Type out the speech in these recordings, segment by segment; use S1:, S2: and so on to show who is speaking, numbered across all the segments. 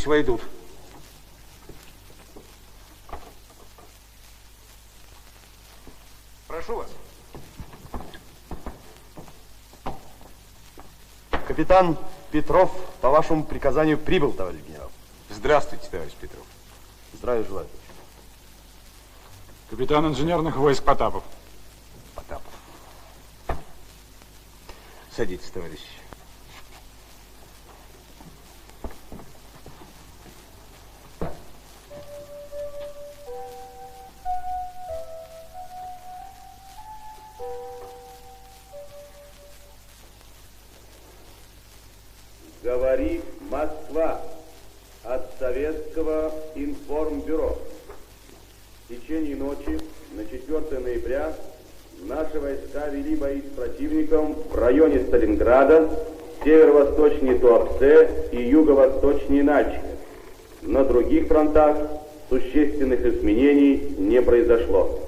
S1: Пусть войдут. Прошу вас.
S2: Капитан Петров по вашему приказанию прибыл, товарищ генерал.
S1: Здравствуйте, товарищ Петров.
S2: Здравия желаю.
S3: Капитан инженерных войск Потапов.
S1: Потапов. Садитесь, товарищ.
S4: Ноября наши войска вели бои с противником в районе Сталинграда, северо-восточнее Туапсе и юго-восточнее Нальчика. На других фронтах существенных изменений не произошло.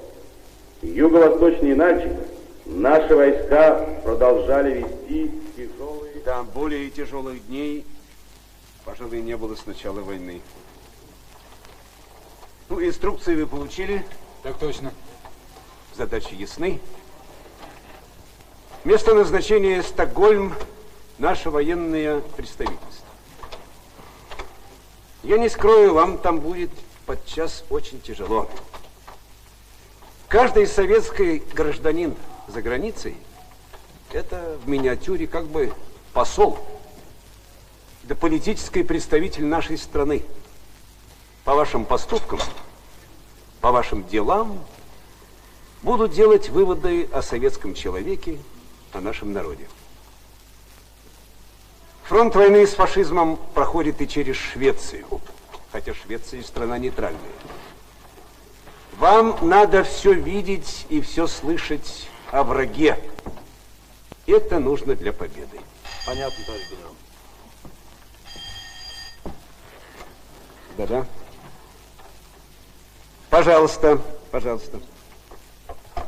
S4: Юго-восточнее Нальчика наши войска продолжали вести тяжелые...
S1: Да, более тяжелых дней, пожалуй, не было с начала войны. Ну, инструкции вы получили?
S3: Так точно.
S1: Задачи ясны. Место назначения Стокгольм, наше военное представительство. Я не скрою, вам там будет подчас очень тяжело. Каждый советский гражданин за границей это в миниатюре как бы посол, да политический представитель нашей страны. По вашим поступкам, по вашим делам будут делать выводы о советском человеке, о нашем народе. Фронт войны с фашизмом проходит и через Швецию, хотя Швеция страна нейтральная. Вам надо все видеть и все слышать о враге. Это нужно для победы.
S2: Понятно, товарищ генерал.
S1: Да-да. Пожалуйста, пожалуйста.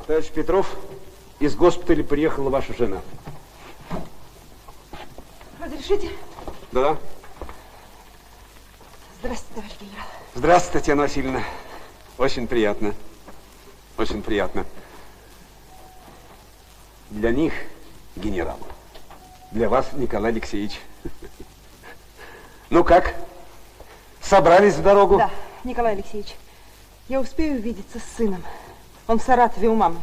S1: Товарищ Петров, из госпиталя приехала ваша жена.
S5: Разрешите?
S1: Да.
S5: Здравствуйте, товарищ генерал.
S1: Здравствуйте, Татьяна Васильевна. Очень приятно. Очень приятно. Для них генерал. Для вас Николай Алексеевич. Ну как? Собрались в дорогу?
S5: Да, Николай Алексеевич, я успею увидеться с сыном. Он в Саратове у мамы.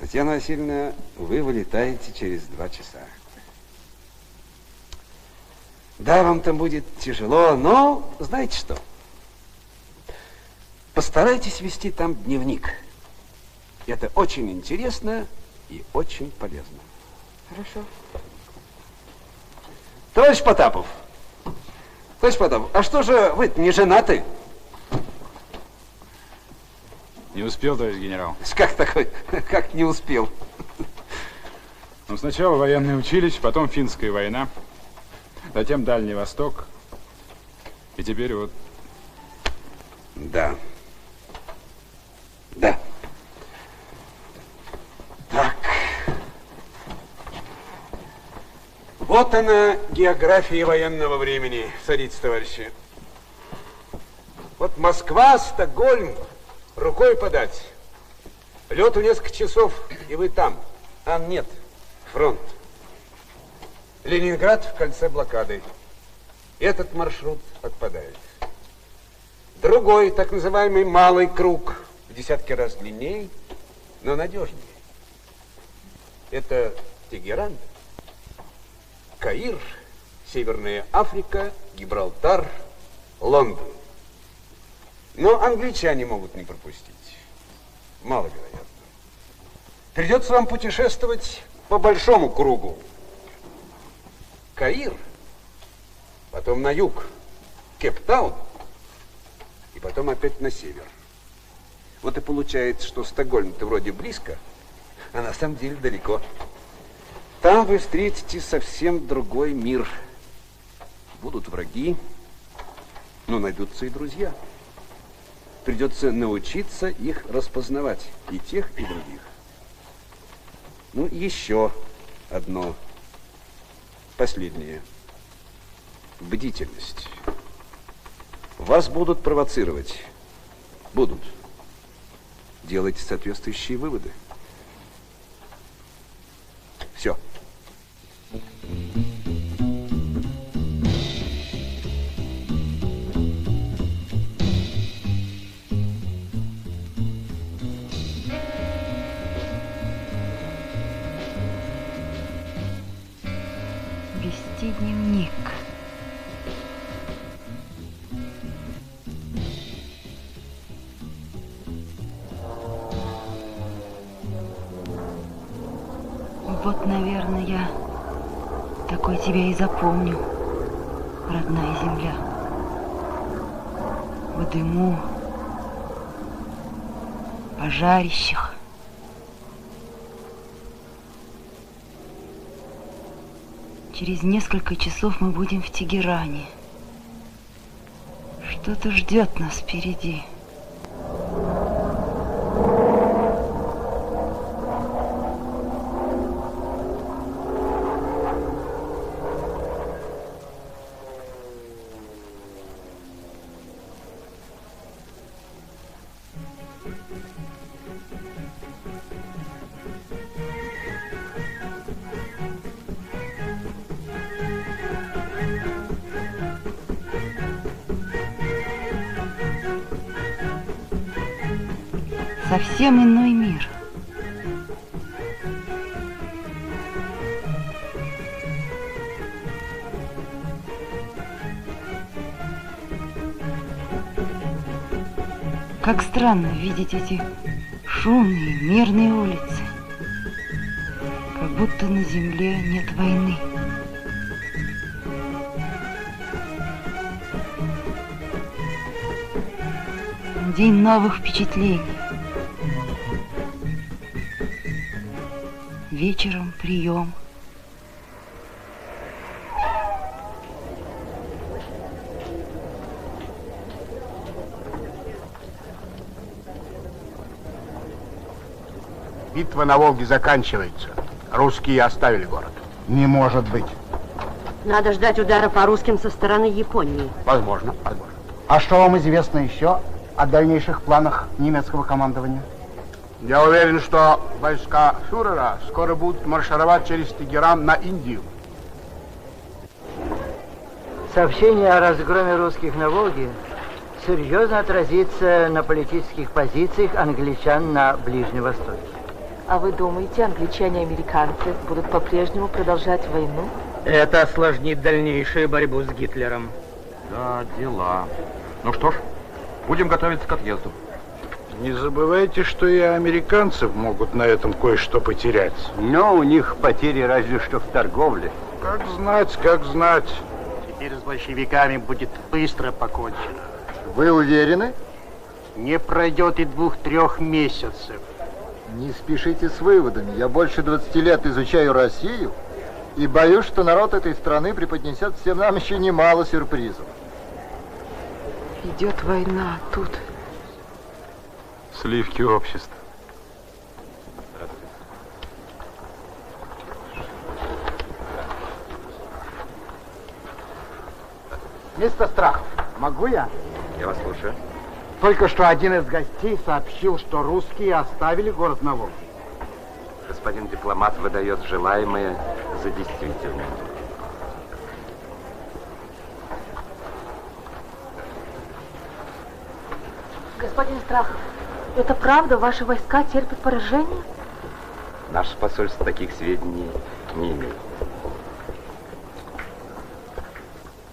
S1: Татьяна Васильевна, вы вылетаете через два часа. Да, вам там будет тяжело, но знаете что? Постарайтесь вести там дневник. Это очень интересно и очень полезно.
S5: Хорошо.
S1: Товарищ Потапов, товарищ Потапов, а что же вы не женаты?
S3: Не успел, товарищ генерал.
S1: Как такой, как не успел?
S3: Ну, сначала военное училище, потом финская война, затем Дальний Восток. И теперь вот...
S1: Да. Да. Так. Вот она, география военного времени. Садитесь, товарищи. Вот Москва, Стокгольм, рукой подать. Лету несколько часов, и вы там. А нет, фронт. Ленинград в кольце блокады. Этот маршрут отпадает. Другой, так называемый малый круг, в десятки раз длиннее, но надежнее. Это Тегеран, Каир, Северная Африка, Гибралтар, Лондон. Но англичане могут не пропустить. Маловероятно. Придется вам путешествовать по большому кругу. Каир, потом на юг, Кейптаун, и потом опять на север. Вот и получается, что Стокгольм-то вроде близко, а на самом деле далеко. Там вы встретите совсем другой мир. Будут враги, но найдутся и друзья. Придется научиться их распознавать, и тех, и других. Ну, еще одно, последнее. Бдительность. Вас будут провоцировать. Будут. Делайте соответствующие выводы. Все.
S6: Вести запомню, родная земля. В дыму, пожарищах. Через несколько часов мы будем в Тегеране. Что-то ждет нас впереди. Как странно видеть эти шумные, мирные улицы. Как будто на земле нет войны. День новых впечатлений. Вечером прием.
S7: Битва на Волге заканчивается. Русские оставили город.
S8: Не может быть.
S9: Надо ждать удара по русским со стороны Японии.
S8: Возможно, возможно.
S10: А что вам известно еще о дальнейших планах немецкого командования?
S8: Я уверен, что войска фюрера скоро будут маршировать через Тегеран на Индию.
S11: Сообщение о разгроме русских на Волге серьезно отразится на политических позициях англичан на Ближнем Востоке.
S2: А вы думаете, англичане и американцы будут по-прежнему продолжать войну?
S12: Это осложнит дальнейшую борьбу с Гитлером.
S3: Да, дела. Ну что ж, будем готовиться к отъезду.
S13: Не забывайте, что и американцы могут на этом кое-что потерять.
S14: Но у них потери разве что в торговле.
S13: Как знать, как знать.
S10: Теперь с большевиками будет быстро покончено.
S15: Вы уверены?
S10: Не пройдет и двух-трех месяцев.
S15: Не спешите с выводами. Я больше 20 лет изучаю Россию и боюсь, что народ этой страны преподнесет всем нам еще немало сюрпризов.
S16: Идет война тут.
S3: Сливки общества.
S10: Мистер Страхов, могу я?
S3: Я вас слушаю.
S10: Только что один из гостей сообщил, что русские оставили город на Волге.
S3: Господин дипломат выдает желаемое за действительное.
S2: Господин Страхов, это правда? Ваши войска терпят поражение?
S3: Наше посольство таких сведений не имеет.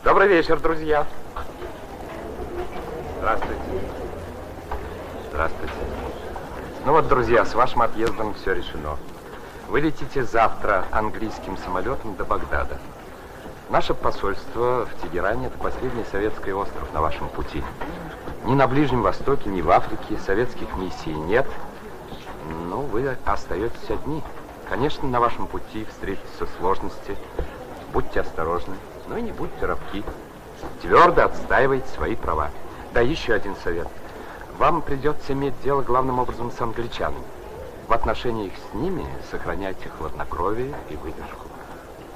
S3: Добрый вечер, друзья. Здравствуйте. Здравствуйте. Ну вот, друзья, с вашим отъездом все решено. Вы летите завтра английским самолетом до Багдада. Наше посольство в Тегеране – это последний советский остров на вашем пути. Ни на Ближнем Востоке, ни в Африке советских миссий нет. Ну, вы остаетесь одни. Конечно, на вашем пути встретятся сложности. Будьте осторожны, но и не будьте робки. Твердо отстаивайте свои права. Да, еще один совет. Вам придется иметь дело главным образом с англичанами. В отношениях с ними сохраняйте хладнокровие и выдержку.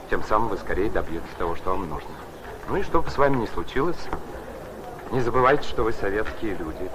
S3: Тем самым вы скорее добьетесь того, что вам нужно. Ну и что бы с вами ни случилось, не забывайте, что вы советские люди.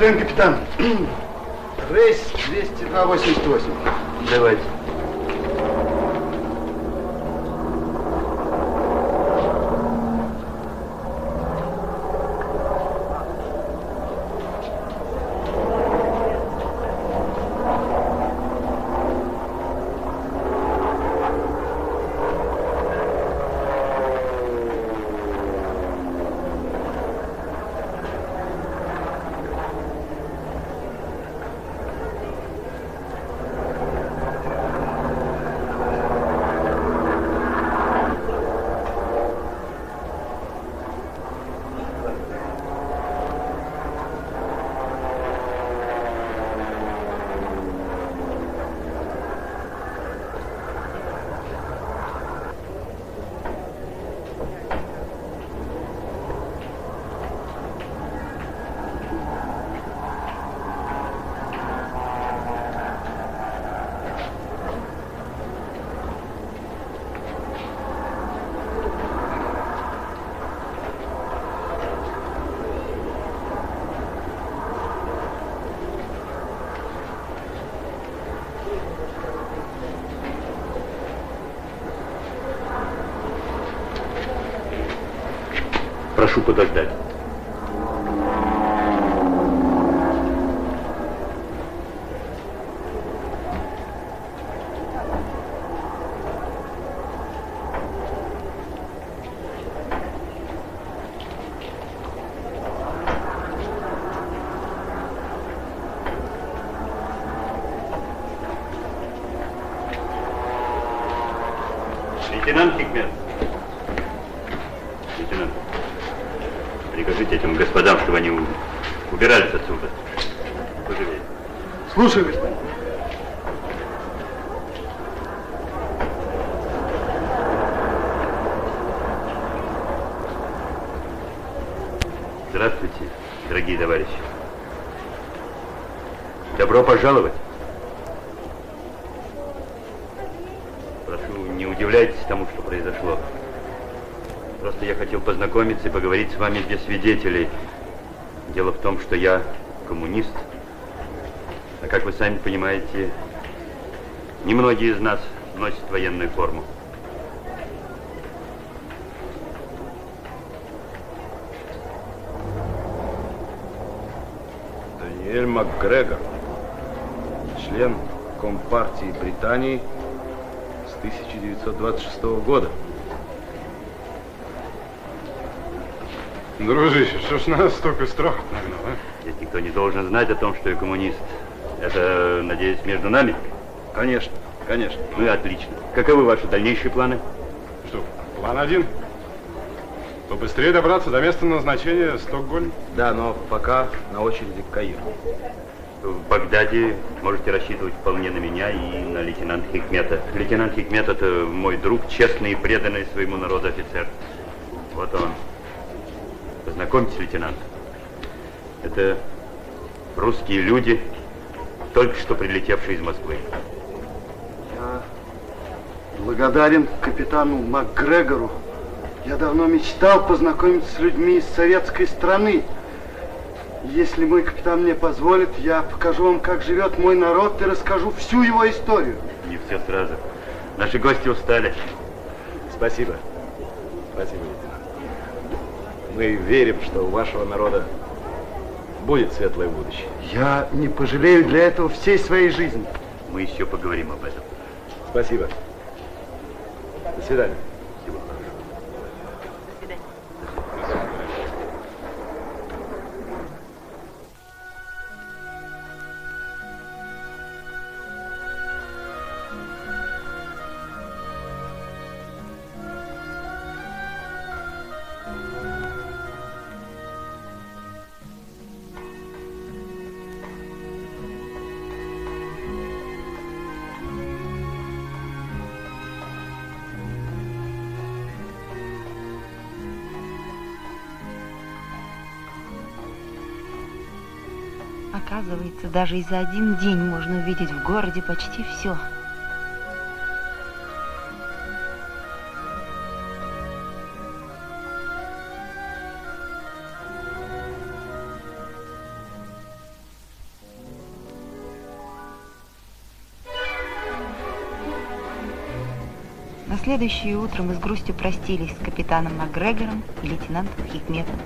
S8: Господин капитан, рейс 20288.
S3: Давайте.
S17: Прошу подождать. Лейтенант Хикмет. Лейтенант, прикажите этим господам, чтобы они у- убирались отсюда. Поживее.
S4: Слушай, господин.
S17: Здравствуйте, дорогие товарищи. Добро пожаловать. Прошу, не удивляйтесь тому, что произошло. Просто я хотел познакомиться и поговорить с вами без свидетелей. Дело в том, что я коммунист. А как вы сами понимаете, немногие из нас носят военную форму.
S18: Даниэль МакГрегор, член Компартии Британии с 1926 года.
S3: Дружище, что ж нас столько строк нагнал, а?
S17: Здесь никто не должен знать о том, что я коммунист. Это, надеюсь, между нами?
S18: Конечно, конечно.
S17: Ну и отлично. Каковы ваши дальнейшие планы?
S3: Что, план один? Побыстрее добраться до места назначения Стокгольм.
S18: Да, но пока на очереди Каир.
S17: В Багдаде можете рассчитывать вполне на меня и на лейтенанта Хикмета. Лейтенант Хикмет это мой друг, честный и преданный своему народу офицер. Вот он. Познакомьтесь, лейтенант. Это русские люди, только что прилетевшие из Москвы.
S4: Я благодарен капитану МакГрегору. Я давно мечтал познакомиться с людьми из советской страны. Если мой капитан мне позволит, я покажу вам, как живет мой народ и расскажу всю его историю.
S17: Не все сразу. Наши гости устали.
S18: Спасибо. Спасибо, лейтенант. Мы верим, что у вашего народа будет светлое будущее.
S4: Я не пожалею для этого всей своей жизни.
S17: Мы еще поговорим об этом.
S18: Спасибо. До свидания.
S6: Оказывается, даже и за один день можно увидеть в городе почти все. На следующее утро мы с грустью простились с капитаном Макгрегором и лейтенантом Хикметом.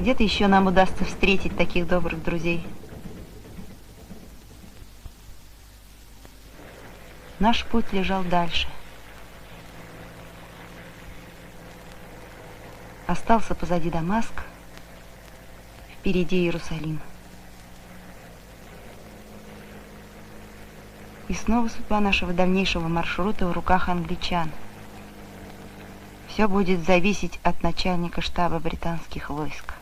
S6: Где-то еще нам удастся встретить таких добрых друзей. Наш путь лежал дальше. Остался позади Дамаск, впереди Иерусалим. И снова судьба нашего дальнейшего маршрута в руках англичан. Все будет зависеть от начальника штаба британских войск.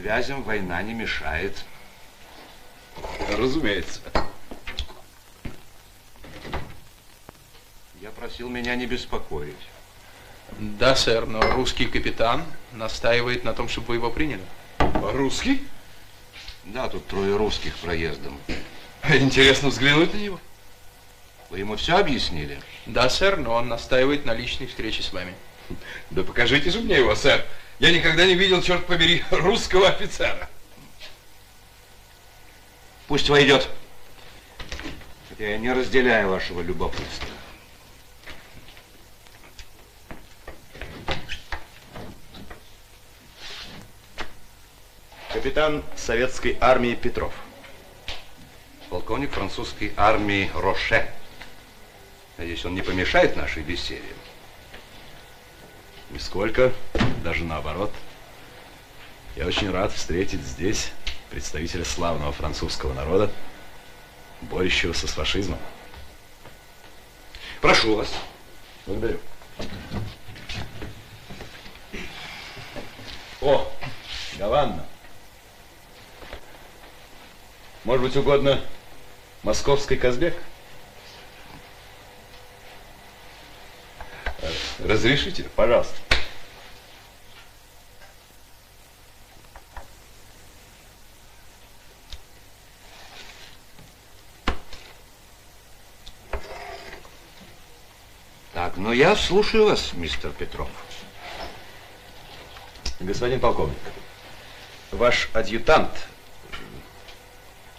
S19: Связям война не мешает. Разумеется. Я просил меня не беспокоить.
S20: Да, сэр, но русский капитан настаивает на том, чтобы вы его приняли.
S19: Русский? Да, тут трое русских проездом.
S20: Интересно взглянуть на него.
S19: Вы ему все объяснили?
S21: Да, сэр, но он настаивает на личной встрече с вами.
S19: Да покажите же мне его, сэр. Я никогда не видел, черт побери, русского офицера.
S1: Пусть войдет. Хотя я не разделяю вашего любопытства.
S18: Капитан советской армии Петров.
S19: Полковник французской армии Роше. Надеюсь, он не помешает нашей беседе.
S18: Нисколько, даже наоборот. Я очень рад встретить здесь представителя славного французского народа, борющегося с фашизмом.
S19: Прошу вас.
S18: Благодарю. О, Гаванна. Может быть, угодно московский Казбек?
S19: Разрешите?
S18: Пожалуйста.
S19: Ну я слушаю вас, мистер Петров.
S18: Господин полковник, ваш адъютант,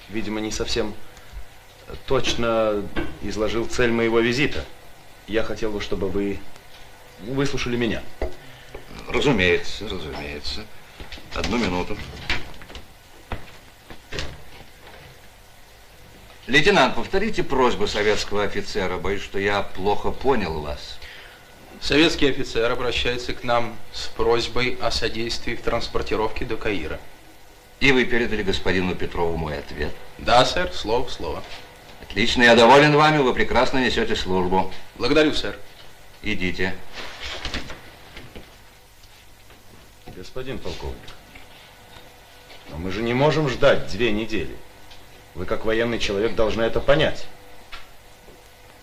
S18: видимо, не совсем точно изложил цель моего визита. Я хотел бы, чтобы вы выслушали меня.
S19: Разумеется, разумеется. Одну минуту. Лейтенант, повторите просьбу советского офицера. Боюсь, что я плохо понял вас.
S21: Советский офицер обращается к нам с просьбой о содействии в транспортировке до Каира.
S19: И вы передали господину Петрову мой ответ?
S21: Да, сэр, слово в слово.
S19: Отлично, я доволен вами, вы прекрасно несете службу.
S21: Благодарю, сэр.
S19: Идите.
S18: Господин полковник, но мы же не можем ждать две недели. Вы, как военный человек, должны это понять.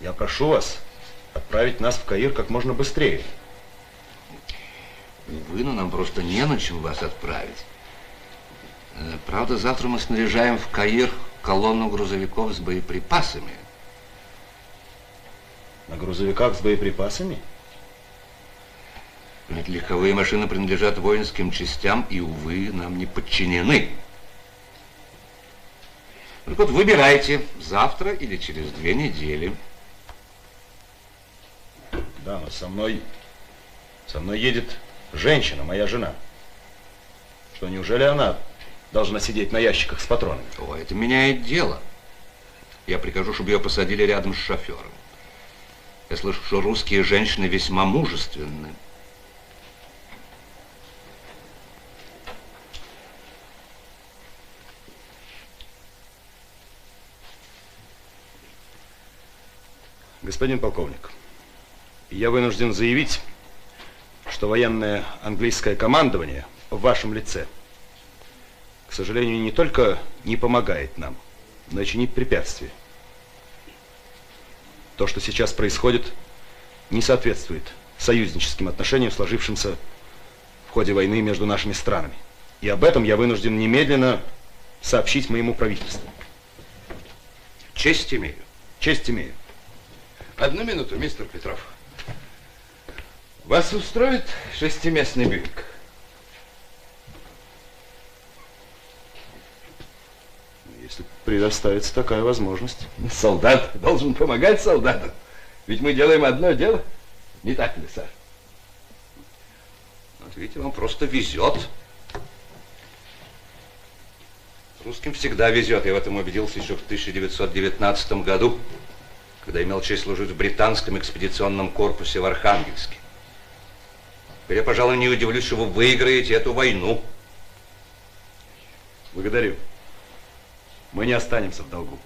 S18: Я прошу вас отправить нас в Каир как можно быстрее.
S19: Вы, но нам просто не на чем вас отправить. Э, Правда, завтра мы снаряжаем в Каир колонну грузовиков с боеприпасами.
S18: На грузовиках с боеприпасами?
S19: Ведь легковые машины принадлежат воинским частям и, увы, нам не подчинены. Так вот, выбирайте, завтра или через две недели.
S18: Да, но со мной, со мной едет женщина, моя жена. Что, неужели она должна сидеть на ящиках с патронами?
S19: О, это меняет дело. Я прикажу, чтобы ее посадили рядом с шофером. Я слышу, что русские женщины весьма мужественны.
S18: Господин полковник, я вынужден заявить, что военное английское командование в вашем лице, к сожалению, не только не помогает нам, но и чинит препятствия. То, что сейчас происходит, не соответствует союзническим отношениям, сложившимся в ходе войны между нашими странами. И об этом я вынужден немедленно сообщить моему правительству.
S19: Честь имею.
S18: Честь имею.
S19: Одну минуту, мистер Петров. Вас устроит шестиместный бюик?
S18: Если предоставится такая возможность.
S19: Солдат должен помогать солдату. Ведь мы делаем одно дело. Не так ли, сэр? Вот видите, вам просто везет. Русским всегда везет. Я в этом убедился еще в 1919 году, когда имел честь служить в британском экспедиционном корпусе в Архангельске. Теперь я, пожалуй, не удивлюсь, что вы выиграете эту войну.
S18: Благодарю. Мы не останемся в долгу.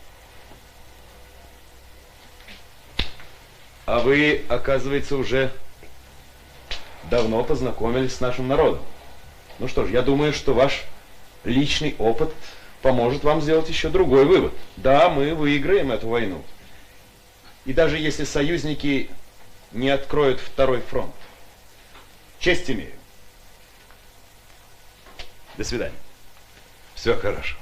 S18: А вы, оказывается, уже давно познакомились с нашим народом. Ну что ж, я думаю, что ваш личный опыт поможет вам сделать еще другой вывод. Да, мы выиграем эту войну. И даже если союзники не откроют второй фронт. Честь имею. До свидания.
S19: Все хорошо.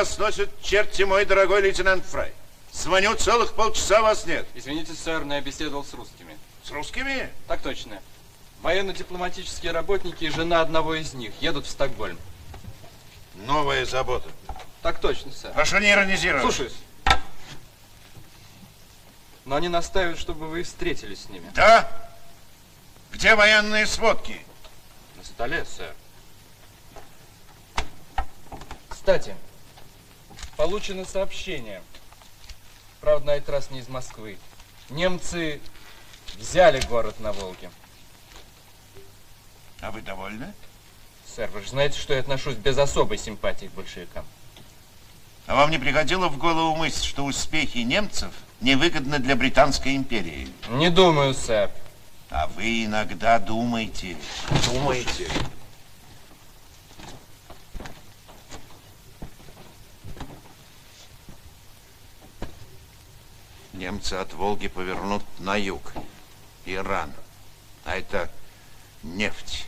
S22: Вас носят черти, мой дорогой лейтенант Фрай? Звоню целых полчаса, вас нет.
S21: Извините, сэр, но я беседовал с русскими.
S22: С русскими?
S21: Так точно. Военно-дипломатические работники и жена одного из них едут в Стокгольм.
S22: Новая забота.
S21: Так точно, сэр.
S22: Прошу не иронизировать.
S21: Слушаюсь. Но они настаивают, чтобы вы встретились с ними.
S22: Да? Где военные сводки?
S21: На столе, сэр. Кстати, получено сообщение. Правда, на этот раз не из Москвы. Немцы взяли город на Волге.
S22: А вы довольны?
S21: Сэр, вы же знаете, что я отношусь без особой симпатии к большевикам.
S22: А вам не приходило в голову мысль, что успехи немцев невыгодны для Британской империи?
S21: Не думаю, сэр.
S22: А вы иногда думаете.
S21: Думаете?
S22: Немцы от Волги повернут на юг. Иран. А это нефть.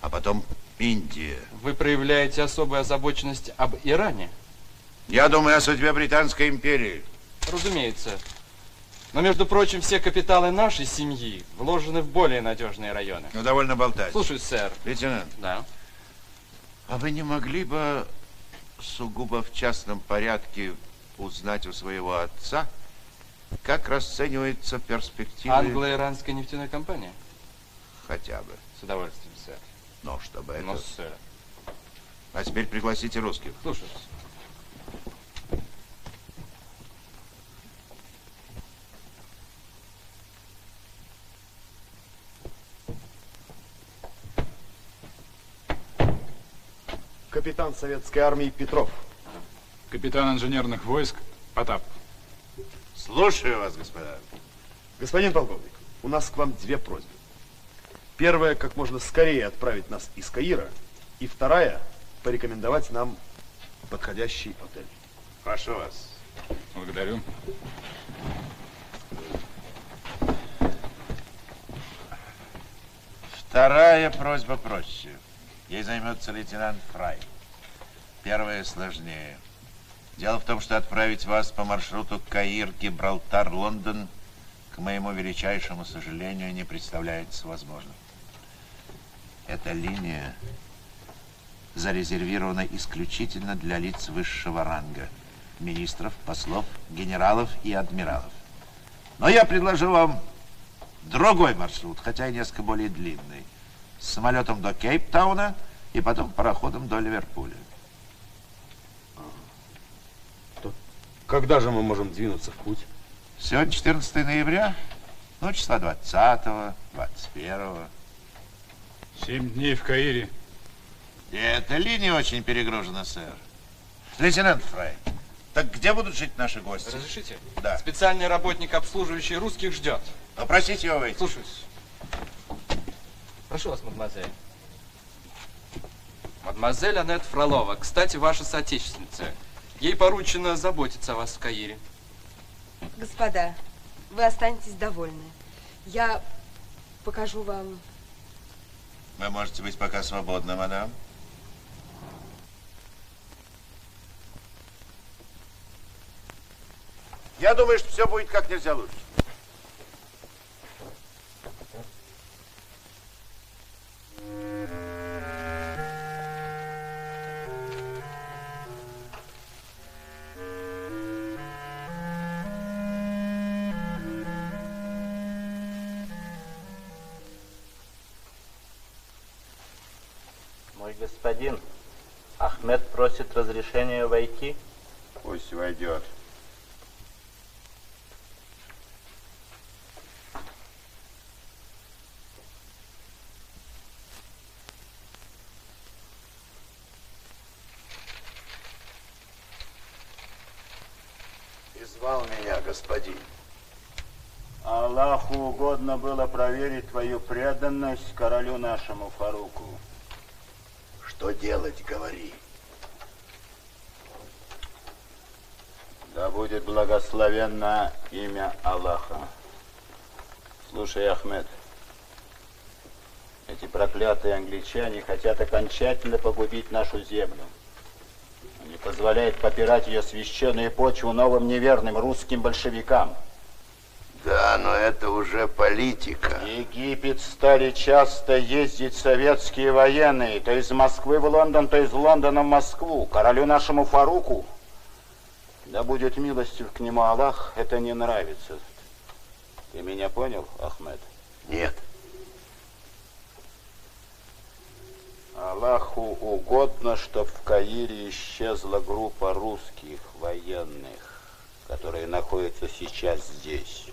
S22: А потом Индия.
S21: Вы проявляете особую озабоченность об Иране?
S22: Я думаю о судьбе Британской империи.
S21: Разумеется. Но, между прочим, все капиталы нашей семьи вложены в более надежные районы.
S22: Ну, довольно болтать.
S21: Слушаюсь, сэр.
S22: Лейтенант.
S21: Да.
S22: А вы не могли бы сугубо в частном порядке узнать у своего отца, как расценивается перспектива...
S21: Англо-иранская нефтяная компания?
S22: Хотя бы.
S21: С удовольствием, сэр.
S22: Но чтобы это...
S21: Ну, сэр.
S22: А теперь пригласите русских.
S21: Слушаюсь.
S23: Капитан советской армии Петров.
S3: Капитан инженерных войск Потап.
S22: Слушаю вас, господа.
S23: Господин полковник, у нас к вам две просьбы. Первая, как можно скорее отправить нас из Каира. И вторая, порекомендовать нам подходящий отель.
S22: Прошу вас.
S3: Благодарю.
S22: Вторая просьба проще. Ей займется лейтенант Фрай. Первая сложнее. Дело в том, что отправить вас по маршруту Каир, Гибралтар, Лондон, к моему величайшему сожалению, не представляется возможным. Эта линия зарезервирована исключительно для лиц высшего ранга. Министров, послов, генералов и адмиралов. Но я предложу вам другой маршрут, хотя и несколько более длинный. С самолетом до Кейптауна и потом пароходом до Ливерпуля.
S23: Когда же мы можем двинуться в путь?
S22: Сегодня 14 ноября, ну, числа 20 21
S3: Семь дней в Каире.
S22: И эта линия очень перегружена, сэр. Лейтенант Фрай, так где будут жить наши гости?
S21: Разрешите?
S22: Да.
S21: Специальный работник, обслуживающий русских, ждет.
S22: Попросите его выйти.
S21: Слушаюсь. Прошу вас, мадемуазель. Мадемуазель Аннет Фролова. Кстати, ваша соотечественница. Ей поручено заботиться о вас в Каире.
S5: Господа, вы останетесь довольны. Я покажу вам...
S22: Вы можете быть пока свободны, мадам. Я думаю, что все будет как нельзя лучше.
S24: Мой господин, Ахмед просит разрешения войти.
S22: Пусть войдет.
S25: И звал меня господин.
S26: Аллаху угодно было проверить твою преданность королю нашему Фаруку.
S25: Что делать, говори.
S26: Да будет благословенно имя Аллаха. Слушай, Ахмед, эти проклятые англичане хотят окончательно погубить нашу землю. Они позволяют попирать ее священную почву новым неверным русским большевикам.
S27: Да, но это уже политика.
S26: В Египет стали часто ездить советские военные, то из Москвы в Лондон, то из Лондона в Москву. Королю нашему Фаруку, да будет милостив к нему Аллах, это не нравится. Ты меня понял, Ахмед?
S27: Нет.
S26: Аллаху угодно, чтоб в Каире исчезла группа русских военных, которые находятся сейчас здесь.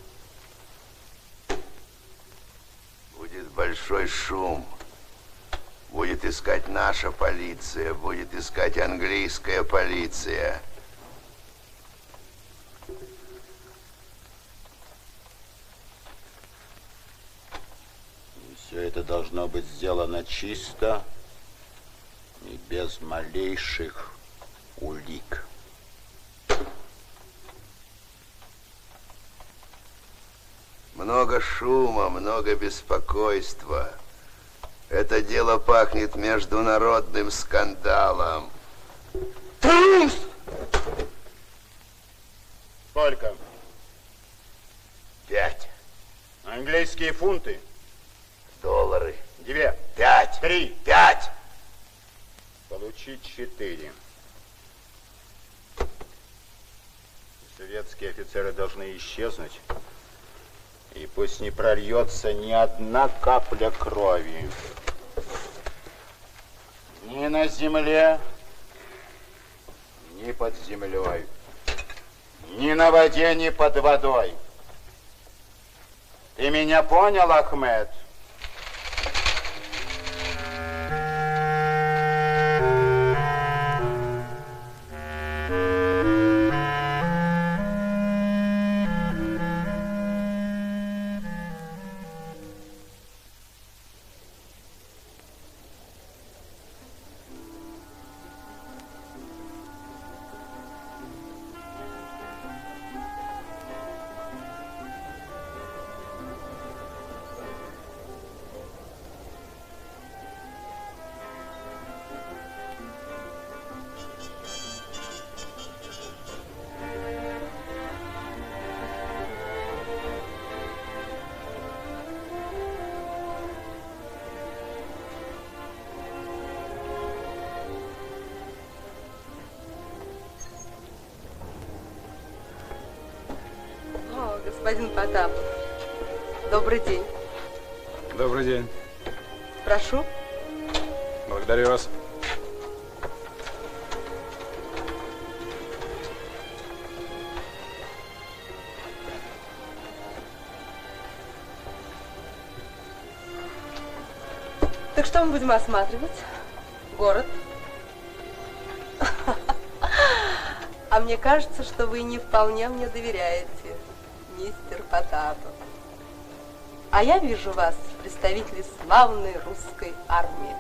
S27: Будет большой шум. Будет искать наша полиция, будет искать английская полиция.
S26: Все это должно быть сделано чисто и без малейших улик.
S27: Много шума, много беспокойства. Это дело пахнет международным скандалом.
S26: Трус! Сколько?
S27: Пять.
S26: Английские фунты?
S27: Доллары.
S26: Две.
S27: Пять.
S26: Три.
S27: Пять.
S26: Получить четыре. Советские офицеры должны исчезнуть. И пусть не прольется ни одна капля крови. Ни на земле, ни под землей. Ни на воде, ни под водой. Ты меня понял, Ахмед?
S5: Господин Потапов. Добрый день.
S3: Добрый день.
S5: Прошу.
S3: Благодарю вас.
S5: Так что мы будем осматривать? Город? А мне кажется, что вы не вполне мне доверяете, Потапов. А я вижу вас, представители славной русской армии.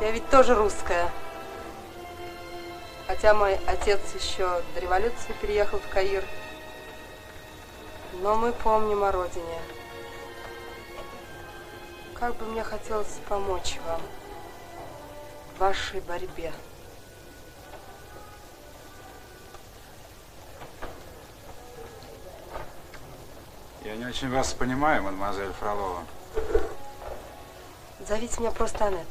S5: Я ведь тоже русская. Хотя мой отец еще до революции переехал в Каир. Но мы помним о родине. Как бы мне хотелось помочь вам в вашей борьбе.
S3: Я не очень вас понимаю, мадемуазель Фролова.
S5: Зовите меня просто Анет.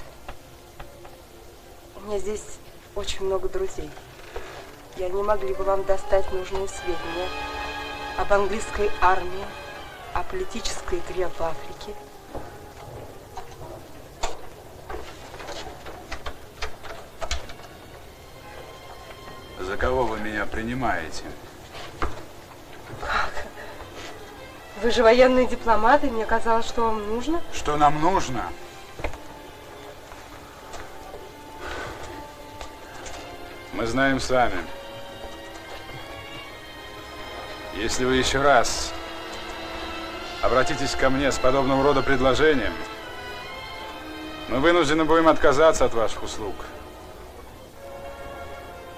S5: У меня здесь очень много друзей. И они могли бы вам достать нужные сведения об английской армии, о политической игре в Африке.
S3: За кого вы меня принимаете?
S5: Как? Вы же военный дипломат, и мне казалось, что вам нужно.
S3: Что нам нужно? Мы знаем сами. Если вы еще раз обратитесь ко мне с подобного рода предложением, мы вынуждены будем отказаться от ваших услуг.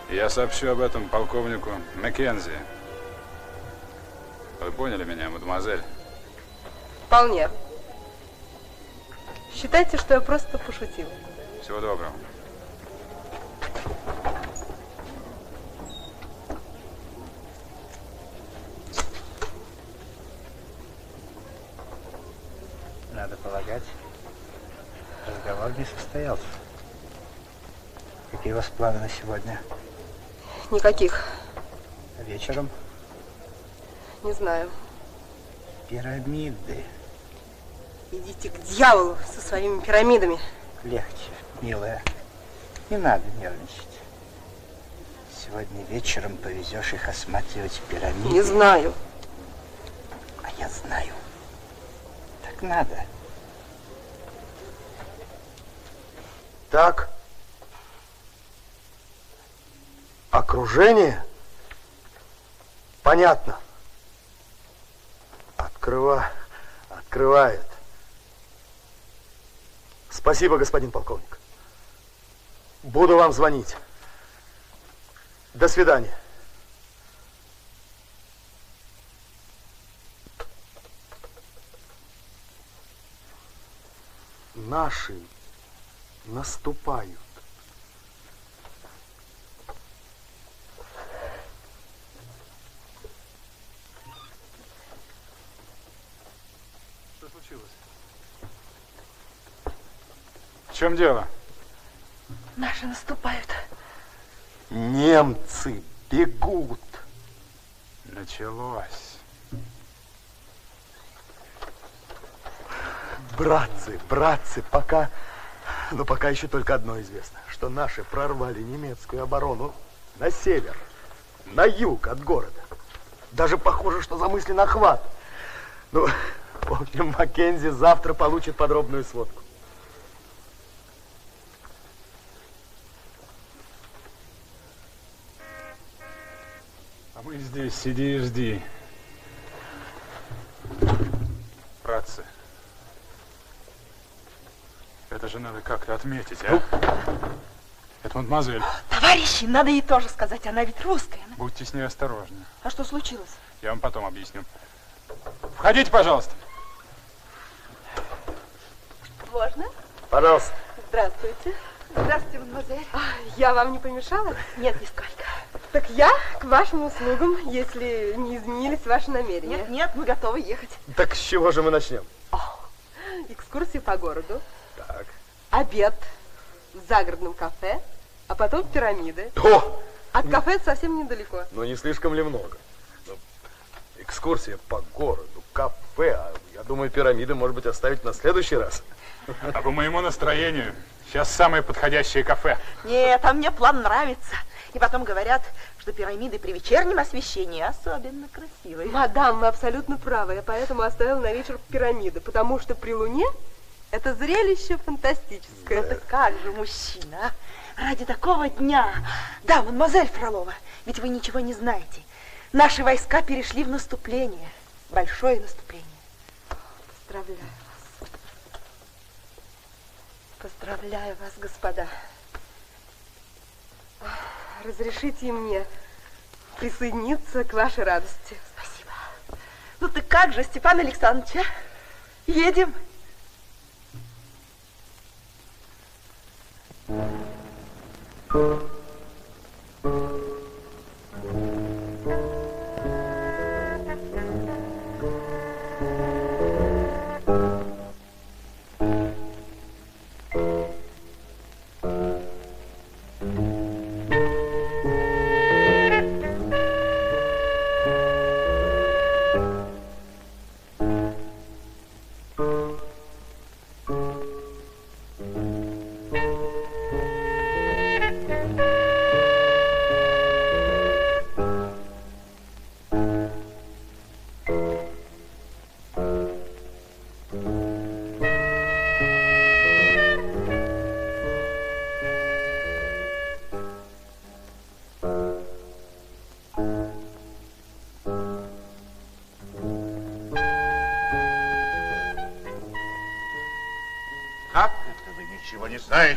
S3: Я сообщу об этом полковнику Маккензи. Поняли меня, мадемуазель?
S5: Вполне. Считайте, что я просто пошутила.
S3: Всего доброго.
S28: Надо полагать, разговор не состоялся. Какие у вас планы на сегодня?
S5: Никаких.
S28: Вечером
S5: Не знаю.
S28: пирамиды.
S5: Идите к дьяволу со своими пирамидами.
S28: Легче, милая. Не надо нервничать. Сегодня вечером повезешь их осматривать пирамиды.
S5: Не знаю.
S28: А я знаю. Так надо.
S25: Так. Окружение? Понятно. Открыва... Открывает. Спасибо, господин полковник. Буду вам звонить. До свидания. Наши наступают.
S3: Что случилось? В чем дело?
S16: Наши наступают.
S25: Немцы бегут.
S3: Началось.
S25: Братцы, братцы, пока... Но пока еще только одно известно, что наши прорвали немецкую оборону на север, на юг от города. Даже похоже, что замыслен охват. Ну, в общем, Маккензи завтра получит подробную сводку.
S3: А мы здесь сиди и жди. Братцы, это же надо как-то отметить, а? Это мадемуазель.
S16: Товарищи, надо ей тоже сказать, она ведь русская.
S3: Будьте с ней осторожны.
S16: А что случилось?
S3: Я вам потом объясню. Входите, пожалуйста.
S5: Можно?
S25: Пожалуйста.
S5: Здравствуйте.
S16: Здравствуйте, мадемуазель.
S5: А, Я вам не помешала?
S16: Нет, нисколько.
S5: Так я к вашим услугам, если не изменились ваши намерения.
S16: Нет, нет, мы готовы ехать.
S25: Так с чего же мы начнем?
S5: Экскурсии по городу,
S25: Так.
S5: обед в загородном кафе, а потом пирамиды.
S25: О!
S5: От кафе это совсем недалеко.
S25: Ну, не слишком ли много? Ну, экскурсия по городу, кафе, а я думаю, пирамиды, может быть, оставить на следующий раз.
S3: А по моему настроению, сейчас самое подходящее кафе.
S16: Нет, а мне план нравится. И потом говорят, что пирамиды при вечернем освещении особенно красивые.
S5: Мадам, вы абсолютно правы. Я поэтому оставила на вечер пирамиды, потому что при луне это зрелище фантастическое.
S16: Ну так как же мужчина, а? Ради такого дня. Да, мадемуазель Фролова, ведь вы ничего не знаете. Наши войска перешли в наступление. Большое наступление.
S5: Поздравляю вас. Поздравляю вас, господа. Разрешите мне присоединиться к вашей радости.
S16: Спасибо. Ну ты как же, Степан Александрович, а? Едем?
S22: Как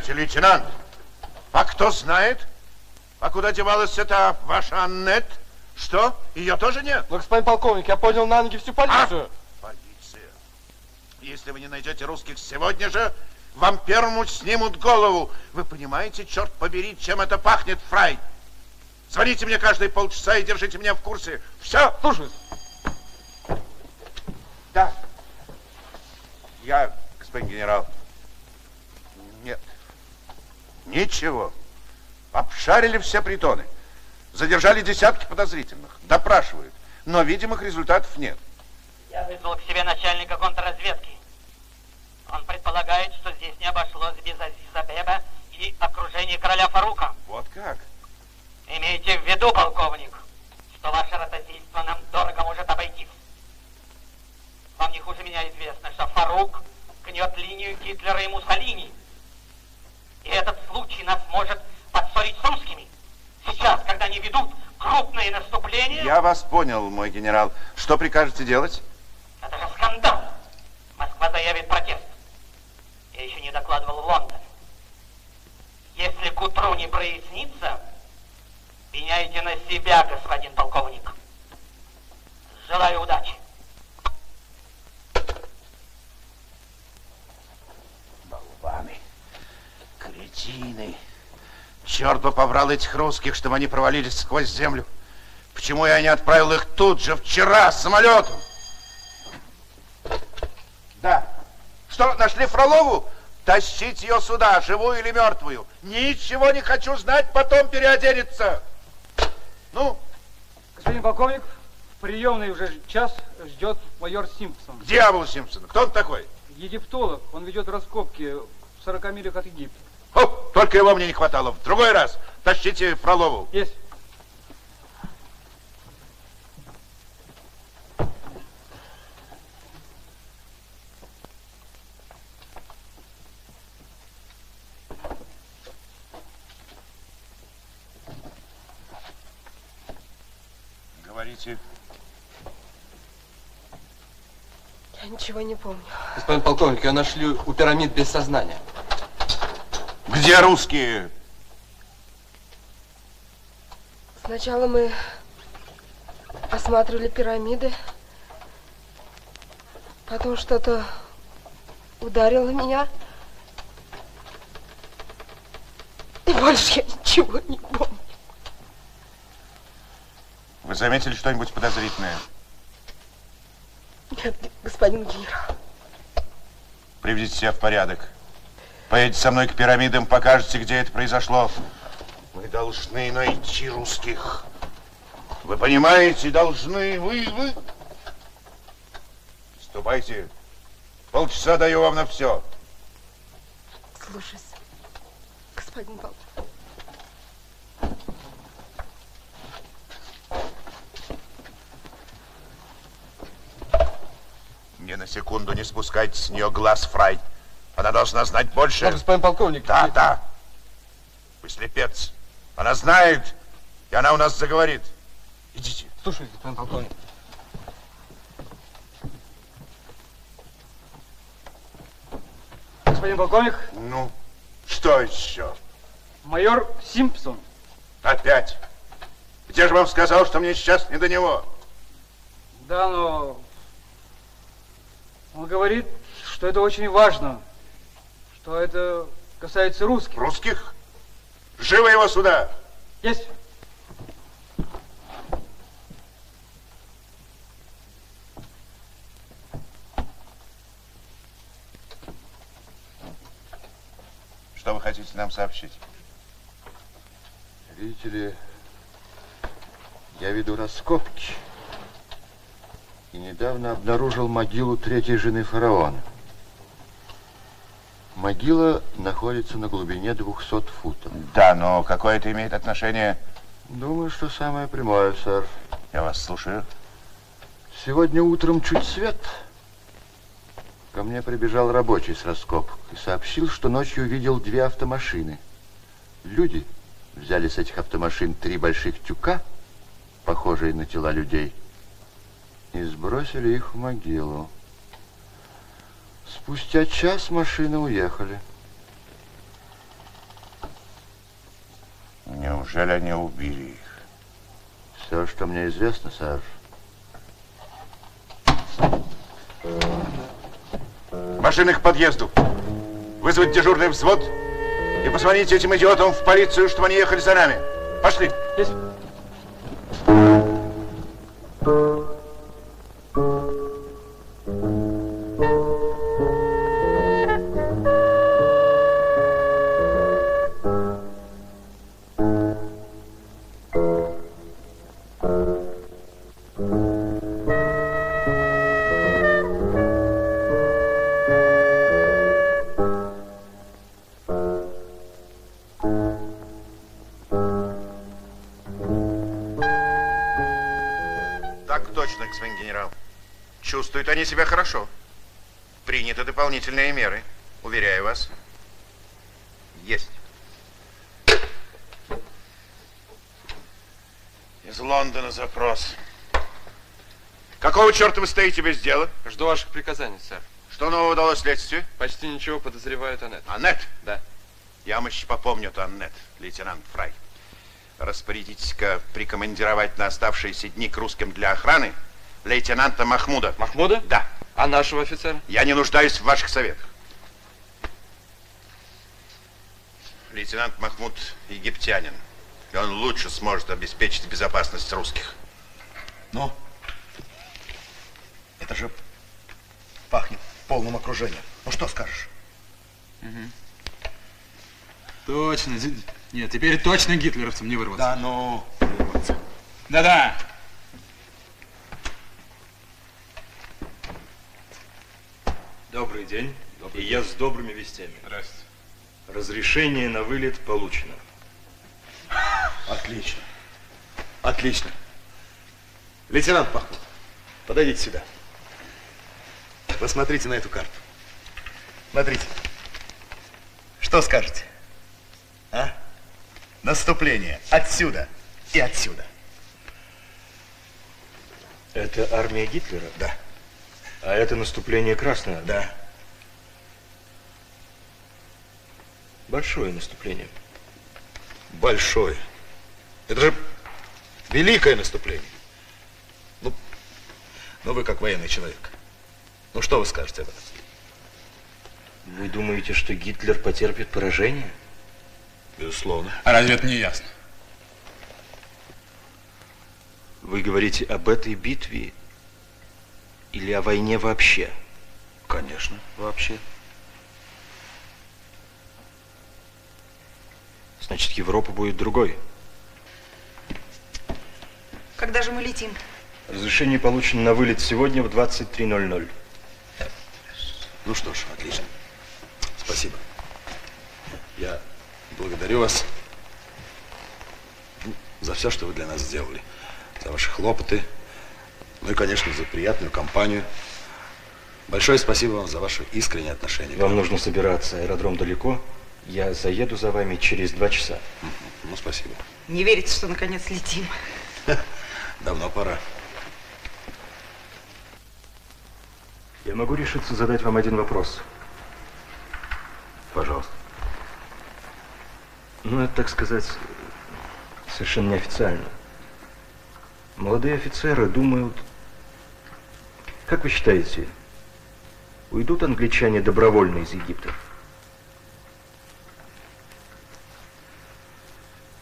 S22: знаете, лейтенант? А кто знает? А куда девалась эта ваша Аннет? Что? Ее тоже нет?
S21: Но, господин полковник, я поднял на ноги всю полицию.
S22: А? Полиция. Если вы не найдете русских сегодня же, вам первому снимут голову. Вы понимаете, черт побери, чем это пахнет, Фрай? Звоните мне каждые полчаса и держите меня в курсе. Все?
S21: Слушаю.
S22: Да. Я, господин генерал. Нет. Ничего. Обшарили все притоны. Задержали десятки подозрительных. Допрашивают. Но видимых результатов нет.
S29: Я вызвал к себе начальника контрразведки. Он предполагает, что здесь не обошлось без Азиза Беба и окружения короля Фарука.
S22: Вот как?
S29: Имейте в виду, полковник, что ваше ротозейство нам дорого может обойтись. Вам не хуже меня известно, что Фарук гнет линию Гитлера и Муссолини. И этот случай нас может подссорить с русскими. Сейчас, когда они ведут крупные наступления...
S22: Я вас понял, мой генерал. Что прикажете делать?
S29: Это же скандал. Москва заявит протест. Я еще не докладывал в Лондон. Если к утру не прояснится, пеняйте на себя, господин полковник. Желаю удачи.
S22: Кретины. Черт бы побрал этих русских, чтобы они провалились сквозь землю. Почему я не отправил их тут же, вчера, самолетом? Да. Что, нашли Фролову? Тащить ее сюда, живую или мертвую. Ничего не хочу знать, потом переоденется. Ну?
S21: Господин полковник, в приемной уже час ждет майор Симпсон.
S22: Дьявол Симпсон. Кто он такой?
S21: Египтолог. Он ведет раскопки в 40 милях от Египта.
S22: О, только его мне не хватало. В другой раз тащите Фролову.
S21: Есть.
S22: Говорите.
S5: Я ничего не помню.
S21: Господин полковник, ее нашли у пирамид без сознания.
S22: Где русские?
S5: Сначала мы осматривали пирамиды. Потом что-то ударило меня. И больше я ничего не помню.
S22: Вы заметили что-нибудь подозрительное?
S5: Нет, господин генерал.
S22: Приведите себя в порядок. Поедете со мной к пирамидам, покажете, где это произошло. Мы должны найти русских. Вы понимаете, должны вы, вы. Ступайте. Полчаса даю вам на все.
S5: Слушаюсь, господин полковник.
S22: Ни на секунду не спускайте с нее глаз, Фрай. Она должна знать больше.
S21: Да, господин полковник.
S22: Да, да. Вы слепец. Она знает, и она у нас заговорит. Идите.
S21: Слушай, господин полковник. Господин полковник.
S22: Ну, что еще?
S21: Майор Симпсон.
S22: Опять? Где же вам сказал, что мне сейчас не до него?
S21: Да, но он говорит, что это очень важно, что это касается русских.
S22: Русских? Живо его сюда!
S21: Есть.
S22: Что вы хотите нам сообщить?
S30: Видите ли, я веду раскопки. И недавно обнаружил могилу третьей жены фараона. Могила находится на глубине 200 футов.
S22: Да, но какое это имеет отношение?
S30: Думаю, что самое прямое, сэр.
S22: Я вас слушаю.
S30: Сегодня утром чуть свет. Ко мне прибежал рабочий с раскопок и сообщил, что ночью видел две автомашины. Люди взяли с этих автомашин три больших тюка, похожие на тела людей, и сбросили их в могилу. Спустя час машины уехали.
S22: Неужели? Они убили их?
S30: Все, что мне известно, сэр.
S22: Машины к подъезду. Вызвать дежурный взвод и позвонить этим идиотам в полицию, чтобы они ехали за нами. Пошли.
S21: Есть.
S22: Черта вы стоите без дела?
S21: Жду ваших приказаний, сэр.
S22: Что нового удалось следствию?
S21: Почти ничего подозревают Аннет.
S22: Аннет?
S21: Да.
S22: Я вам еще попомню эту Аннет, лейтенант Фрай. Распорядитесь-ка прикомандировать на оставшиеся дни к русским для охраны лейтенанта Махмуда.
S21: Махмуда?
S22: Да.
S21: А нашего офицера?
S22: Я не нуждаюсь в ваших советах. Лейтенант Махмуд египтянин, и он лучше сможет обеспечить безопасность русских.
S18: Ну, это же пахнет полным окружением. Ну что скажешь?
S3: Точно. зи- Нет, теперь точно гитлеровцам не вырваться.
S18: Да, ну...
S3: Да-да.
S31: Добрый день. И я с добрыми вестями.
S3: Здравствуйте.
S31: Разрешение на вылет получено.
S18: Отлично. Отлично. Лейтенант Пахмут, подойдите сюда. Посмотрите на эту карту. Смотрите. Что скажете? А? Наступление отсюда и отсюда.
S31: Это армия Гитлера?
S18: Да.
S31: А это наступление Красной армии?
S18: Да.
S31: Большое наступление.
S18: Большое. Это же великое наступление. Ну, ну вы как военный человек. Ну что вы скажете об этом?
S31: Вы думаете, что Гитлер потерпит поражение?
S18: Безусловно.
S3: А разве это не ясно?
S31: Вы говорите об этой битве или о войне вообще?
S18: Конечно, вообще.
S31: Значит, Европа будет другой.
S6: Когда же мы летим?
S31: Разрешение получено на вылет сегодня в 23.00.
S18: Ну что ж, отлично. Спасибо. Я благодарю вас за все, что вы для нас сделали. За ваши хлопоты. Ну и, конечно, за приятную компанию. Большое спасибо вам за ваше искреннее отношение.
S31: Вам нужно собираться, аэродром далеко. Я заеду за вами через два часа.
S18: Ну, спасибо.
S6: Не верится, что наконец летим.
S18: Давно пора.
S31: Я могу решиться задать вам один вопрос.
S18: Пожалуйста.
S31: Ну, это, так сказать, совершенно неофициально. Молодые офицеры думают... Как вы считаете, уйдут англичане добровольно из Египта?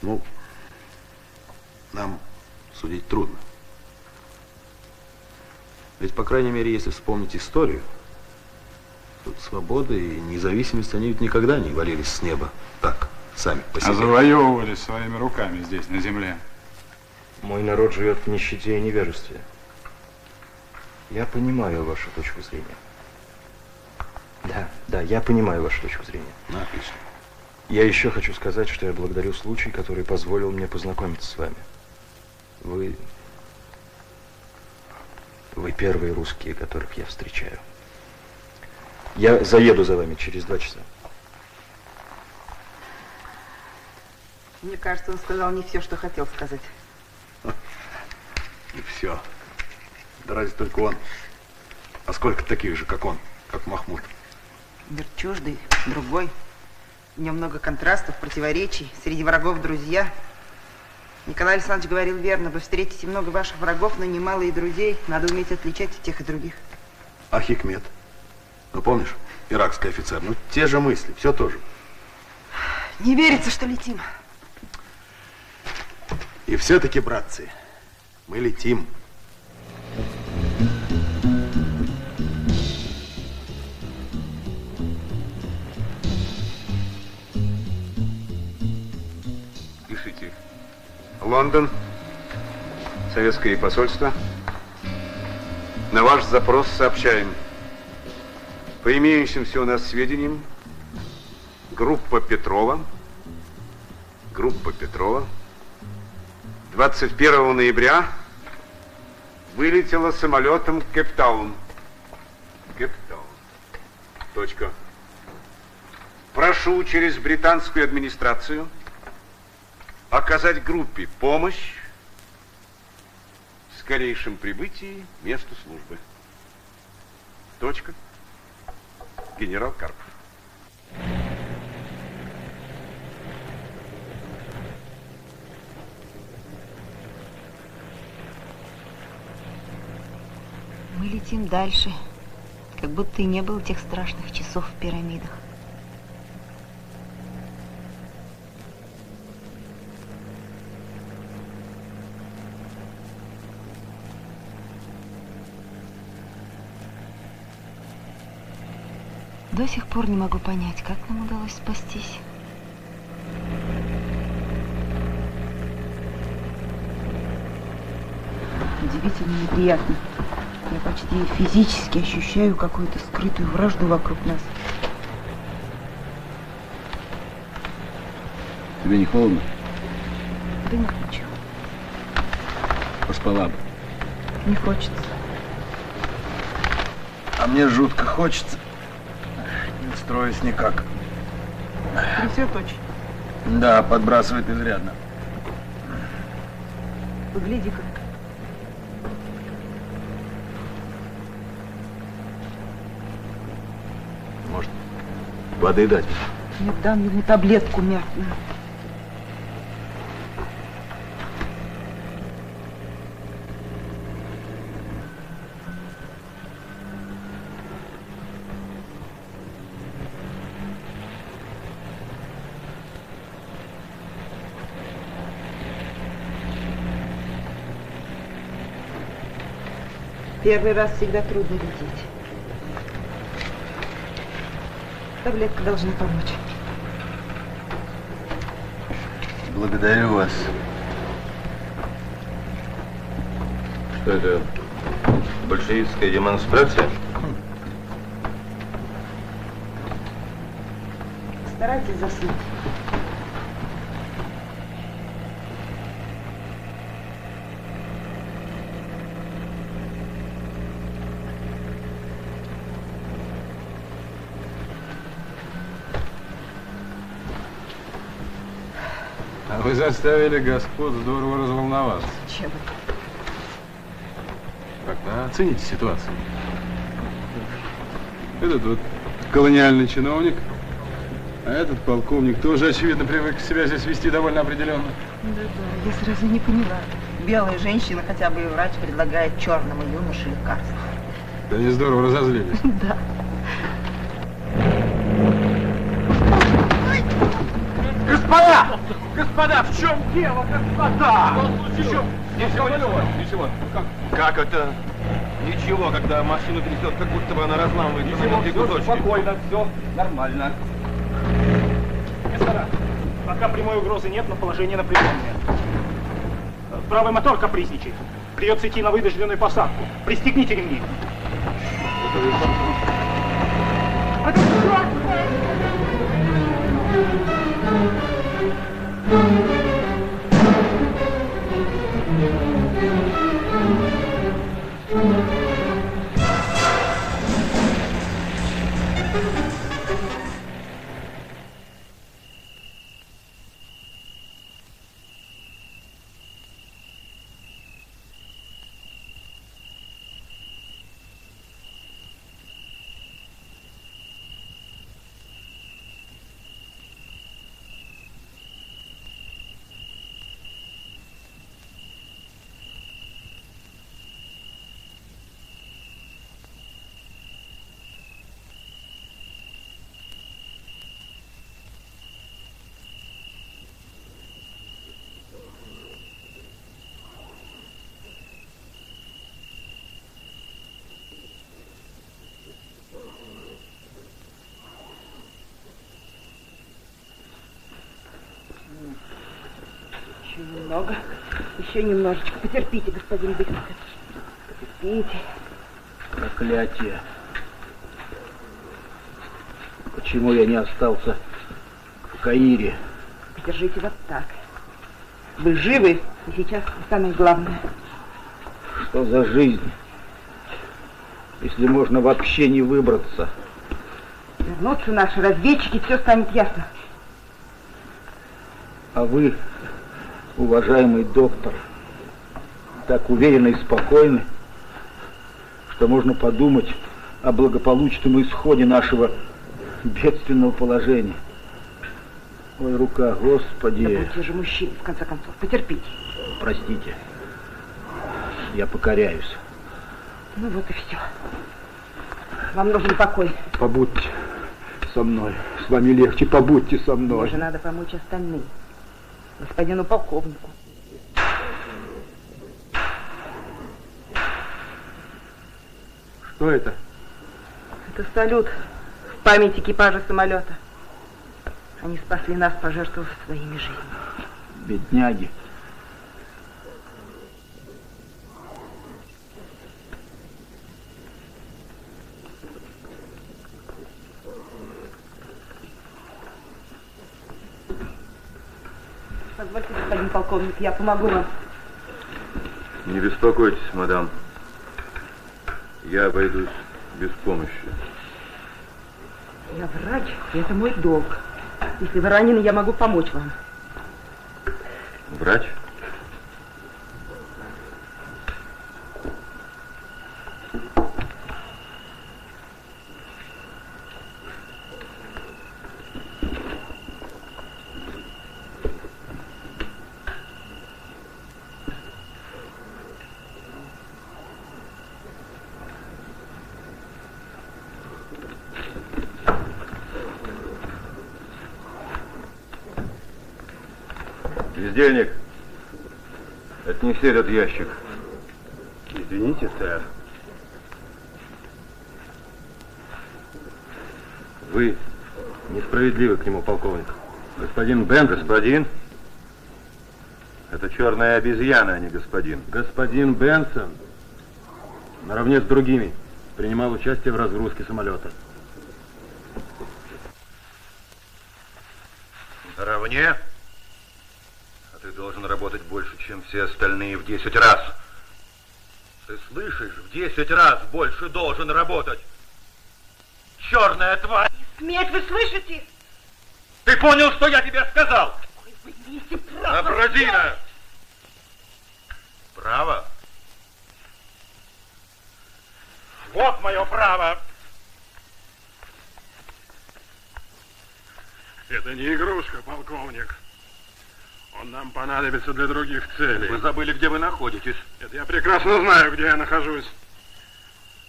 S18: Ну, нам судить трудно. Ведь, по крайней мере, если вспомнить историю, то свобода и независимость, они ведь никогда не валились с неба так, сами по себе.
S3: А завоевывали своими руками здесь, на земле.
S31: Мой народ живет в нищете и невежестве. Я понимаю вашу точку зрения. Да, да, я понимаю вашу точку зрения.
S18: Ну, отлично.
S31: Я еще хочу сказать, что я благодарю случай, который позволил мне познакомиться с вами. Вы... Вы первые русские, которых я встречаю. Я заеду за вами через два часа.
S6: Мне кажется, он сказал не все, что хотел сказать.
S18: И все. Да разве только он. А сколько таких же, как он, как Махмуд?
S6: Мир чуждый, другой. В нем много контрастов, противоречий. Среди врагов друзья. Николай Александрович говорил верно. Вы встретите много ваших врагов, но немало и друзей. Надо уметь отличать и тех, и других.
S18: А Хикмет? Ну, помнишь, иракский офицер? Ну, те же мысли, все то же.
S6: Не верится, что летим.
S18: И все-таки, братцы, мы летим.
S1: Лондон, советское посольство. На ваш запрос сообщаем. По имеющимся у нас сведениям, группа Петрова, группа Петрова 21 ноября вылетела самолетом в Кейптаун. Кейптаун. Точка. Прошу через британскую администрацию оказать группе помощь в скорейшем прибытии месту службы. Точка. Генерал Карпов.
S32: Мы летим дальше, как будто и не было тех страшных часов в пирамидах. До сих пор не могу понять, как нам удалось спастись.
S6: Удивительно неприятно. Я почти физически ощущаю какую-то скрытую вражду вокруг нас.
S18: Тебе не холодно?
S6: Да не хочу.
S18: Поспала бы.
S6: Не хочется.
S18: А мне жутко хочется. Не устроюсь никак.
S6: Трясет очень.
S18: Да, подбрасывает изрядно.
S6: Погляди-ка.
S18: Может, воды дать?
S6: Я дам ему таблетку мятную. Первый раз всегда трудно лететь. Таблетка должна помочь.
S18: Благодарю вас.
S19: Что это? Большевистская демонстрация?
S6: Старайтесь заснуть.
S3: Вы заставили господ здорово разволноваться.
S6: Чем?
S3: Как-то оцените ситуацию. Этот вот колониальный чиновник, а этот полковник тоже, очевидно, привык себя здесь вести довольно определенно.
S6: Да-да, я сразу не поняла. Белая женщина, хотя бы и врач, предлагает черному юноше лекарство.
S3: Да они здорово разозлились.
S6: Да.
S33: Дело как вода! Что случилось?
S19: Ничего, ничего, ничего. Как? Как это? Ничего, когда машину трясет, как будто бы она разламывает. Ничего, все кусочки.
S33: спокойно, все нормально. Мистера, пока прямой угрозы нет, но положение напряженное. Правый мотор капризничает. Придется идти на выдожденную посадку. Пристегните ремни. Это
S6: Немного. Еще немножечко. Потерпите, господин Быков. Потерпите.
S34: Проклятие. Почему я не остался в Каире?
S6: Подержите вот так. Вы живы, и сейчас самое главное.
S34: Что за жизнь? Если можно вообще не выбраться.
S6: Вернутся наши разведчики, все станет ясно.
S34: А вы, уважаемый доктор, так уверены и спокойны, что можно подумать о благополучном исходе нашего бедственного положения. Ой, рука, господи.
S6: Да будьте же мужчина, в конце концов, потерпите.
S34: Простите, я покоряюсь.
S6: Ну вот и все. Вам нужен покой.
S34: Побудьте со мной. С вами легче, побудьте со мной.
S6: Мне надо помочь остальным. Господину полковнику.
S34: Что это?
S6: Это салют в память экипажа самолета. Они спасли нас, пожертвовав своими жизнями.
S34: Бедняги.
S6: Позвольте, господин полковник, я помогу вам.
S19: Не беспокойтесь, мадам. Я обойдусь без помощи.
S6: Я врач, и это мой долг. Если вы ранены, я могу помочь вам.
S19: Врач? Бездельник, отнеси этот ящик.
S4: Извините, сэр.
S19: Вы несправедливы к нему, полковник. Господин Бен, господин. Это черная обезьяна, а не господин. Господин Бенсон, наравне с другими, принимал участие в разгрузке самолета. Наравне? А ты должен работать больше, чем все остальные в 10 раз. Ты слышишь? В 10 раз больше должен работать. Черная тварь!
S6: Сметь, вы слышите?
S19: Ты понял, что я тебе сказал?
S6: Вы имеете право...
S19: Абразина! Право? Вот мое право!
S23: Это не игрушка, полковник. Он нам понадобится для других целей.
S19: Вы забыли, где вы находитесь.
S23: Это я прекрасно знаю, где я нахожусь.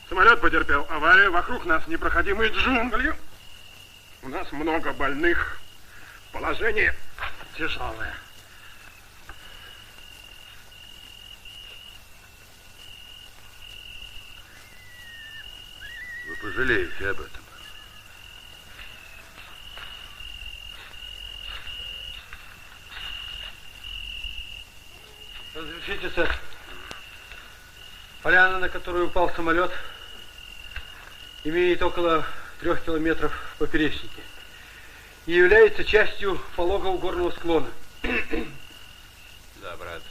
S23: Самолет потерпел аварию, вокруг нас непроходимые джунгли. У нас много больных. Положение тяжелое.
S19: Вы пожалеете об этом.
S34: Сэр. Поляна, на которую упал самолет, имеет около трех километров в поперечнике и является частью пологого горного склона.
S19: Да, братцы.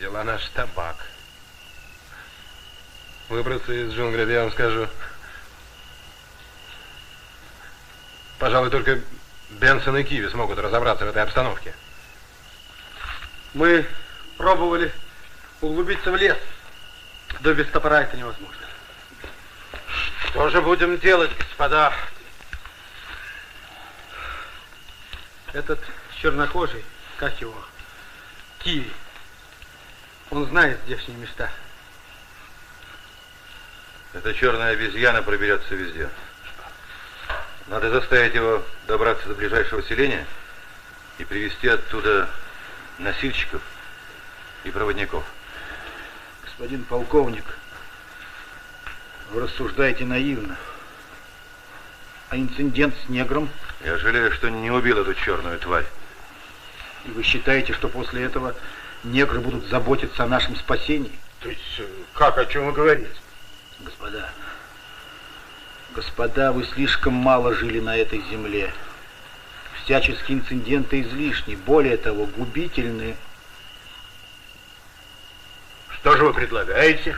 S19: Дела наш табак. Выбраться из джунглей, я вам скажу. Пожалуй, только Бенсон и Киви смогут разобраться в этой обстановке.
S34: Мы пробовали углубиться в лес, да без топора это невозможно.
S19: Что же будем делать, господа?
S34: Этот чернокожий, как его, Киви, он знает здешние места.
S19: Эта черная обезьяна проберется везде. Надо заставить его добраться до ближайшего селения и привести оттуда носильщиков и проводников.
S34: Господин полковник, вы рассуждаете наивно. А инцидент с негром?
S19: Я жалею, что не убил эту черную тварь.
S34: И вы считаете, что после этого негры будут заботиться о нашем спасении?
S35: То есть, э, как, о чем вы говорите?
S34: Господа, господа, вы слишком мало жили на этой земле. Всяческие инциденты излишни, более того, губительны.
S35: Что же вы предлагаете?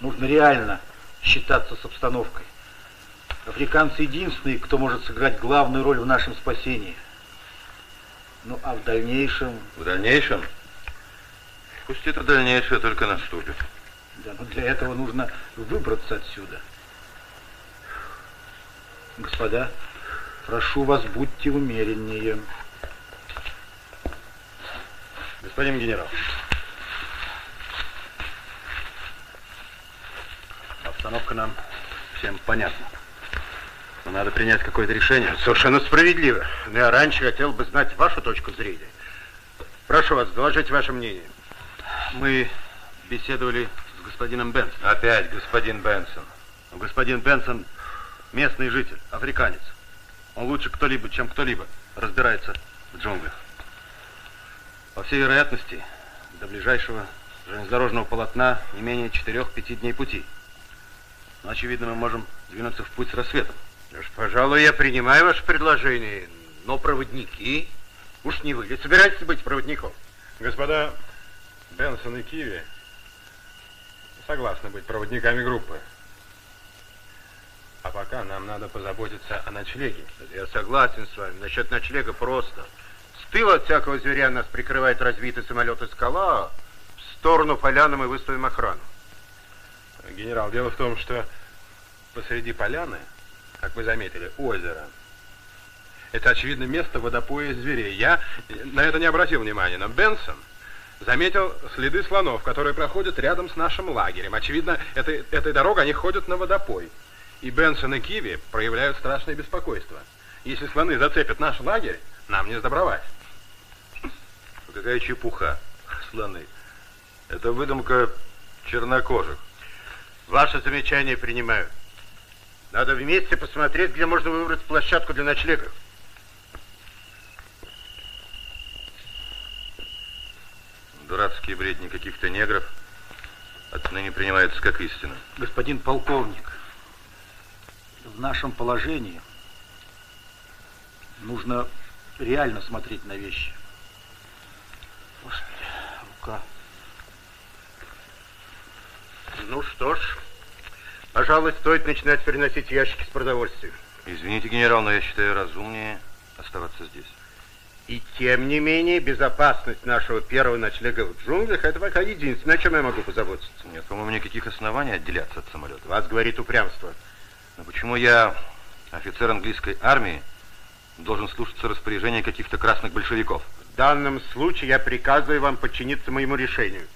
S34: Нужно реально считаться с обстановкой. Африканцы единственные, кто может сыграть главную роль в нашем спасении. Ну, а в дальнейшем...
S19: В дальнейшем? Пусть это дальнейшее только наступит.
S34: Да, но для этого нужно выбраться отсюда. Господа, прошу вас, будьте умереннее.
S19: Господин генерал, обстановка нам всем понятна. Но надо принять какое-то решение.
S35: Совершенно справедливо. Но я раньше хотел бы знать вашу точку зрения. Прошу вас, доложите ваше мнение.
S19: Мы беседовали с господином Бенсоном.
S35: Опять господин Бенсон.
S19: Господин Бенсон местный житель, африканец. Он лучше кто-либо, чем кто-либо разбирается в джунглях. По всей вероятности, до ближайшего железнодорожного полотна не менее 4-5 дней пути. Но, очевидно, мы можем двинуться в путь с рассветом.
S35: Уж, пожалуй, я принимаю ваше предложение, но проводники... Уж не вы ли собираетесь быть проводником?
S4: Господа Бенсон и Киви согласны быть проводниками группы. А пока нам надо позаботиться о ночлеге.
S35: Я согласен с вами. Насчет ночлега просто. С тыла от всякого зверя нас прикрывает разбитый самолет и скала. В сторону поляны мы выставим охрану.
S4: Генерал, дело в том, что посреди поляны, как вы заметили, озеро. Это, очевидно, место водопоя зверей. Я на это не обратил внимания, но Бенсон заметил следы слонов, которые проходят рядом с нашим лагерем. Очевидно, этой, этой дорогой они ходят на водопой. И Бенсон и Киви проявляют страшное беспокойство. Если слоны зацепят наш лагерь, нам не сдобровать.
S19: Какая чепуха, слоны. Это выдумка чернокожих.
S35: Ваше замечание принимаю. Надо вместе посмотреть, где можно выбрать площадку для ночлега.
S19: Дурацкие бредни каких-то негров отныне принимаются как истина.
S34: Господин полковник, в нашем положении нужно реально смотреть на вещи. Господи, рука.
S35: Ну что ж, пожалуй, стоит начинать переносить ящики с продовольствием.
S19: Извините, генерал, но я считаю разумнее оставаться здесь.
S35: И тем не менее, безопасность нашего первого ночлега в джунглях, это пока единственное, о чем я могу позаботиться.
S19: Нет, по-моему, никаких оснований отделяться от самолета.
S35: Вас говорит упрямство.
S19: Но почему я, офицер английской армии, должен слушаться распоряжения каких-то красных большевиков?
S35: В данном случае я приказываю вам подчиниться моему решению.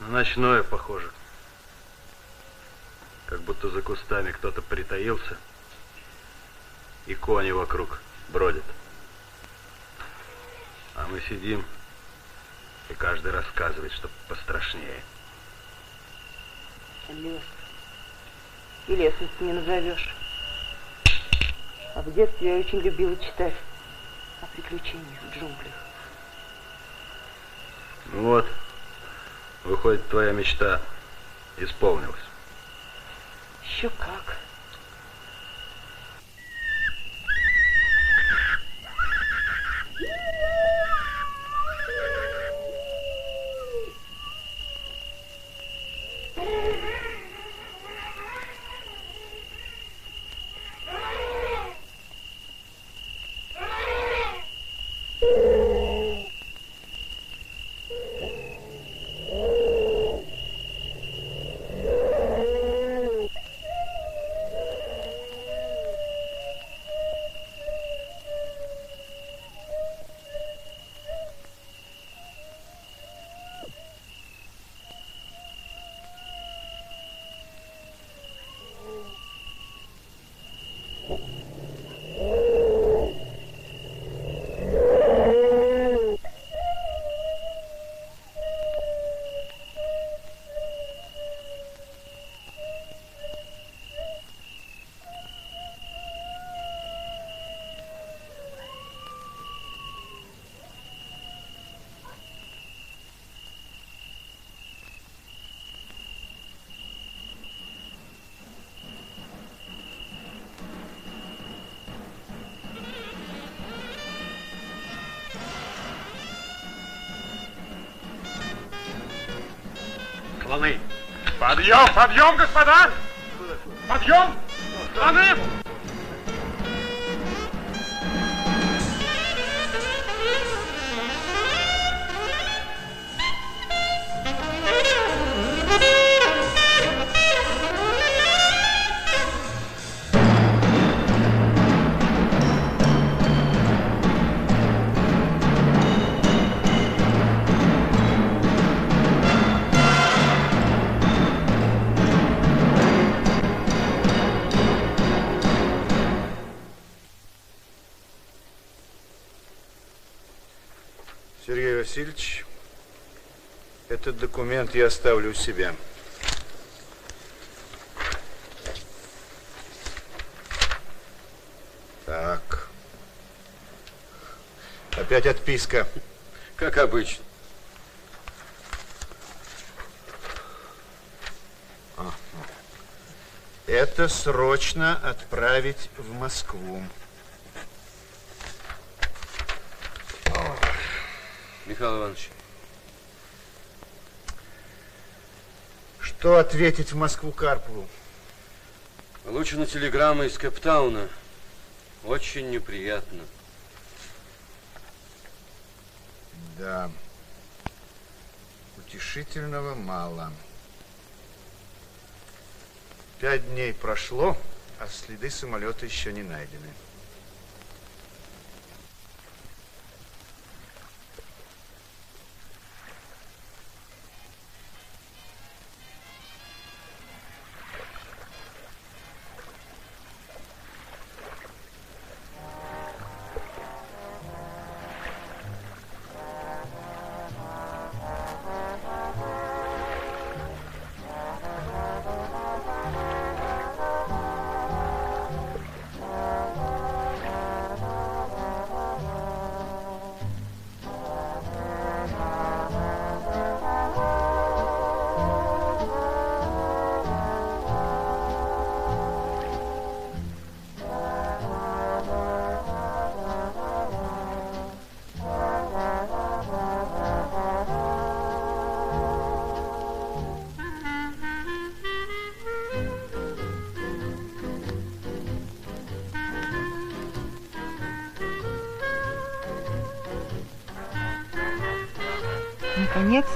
S19: Ночное, похоже. Как будто за кустами кто-то притаился, и кони вокруг бродят. А мы сидим, и каждый рассказывает, что пострашнее.
S36: Лес. И лесом не назовешь. А в детстве я очень любила читать о приключениях в джунглях.
S19: Ну вот, выходит, твоя мечта исполнилась.
S36: Еще как.
S23: Подъем, подъем, господа! Подъем! Слоны!
S18: Документ я оставлю у себя. Так. Опять отписка.
S37: Как обычно.
S18: А, Это срочно отправить в Москву.
S37: Михаил Иванович,
S18: Что ответить в Москву Карпову?
S37: получена телеграмма из Кэптауна. Очень неприятно.
S18: Да. Утешительного мало. Пять дней прошло, а следы самолета еще не найдены.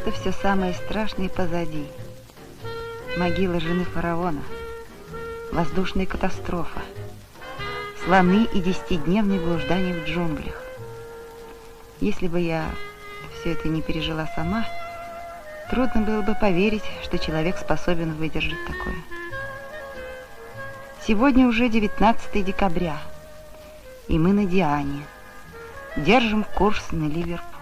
S6: Наконец-то все самое страшное позади. Могила жены фараона, воздушная катастрофа, слоны и десятидневные блуждания в джунглях. Если бы я все это не пережила сама, трудно было бы поверить, что человек способен выдержать такое. Сегодня уже 19 декабря, и мы на Диане. Держим курс на Ливерпуль.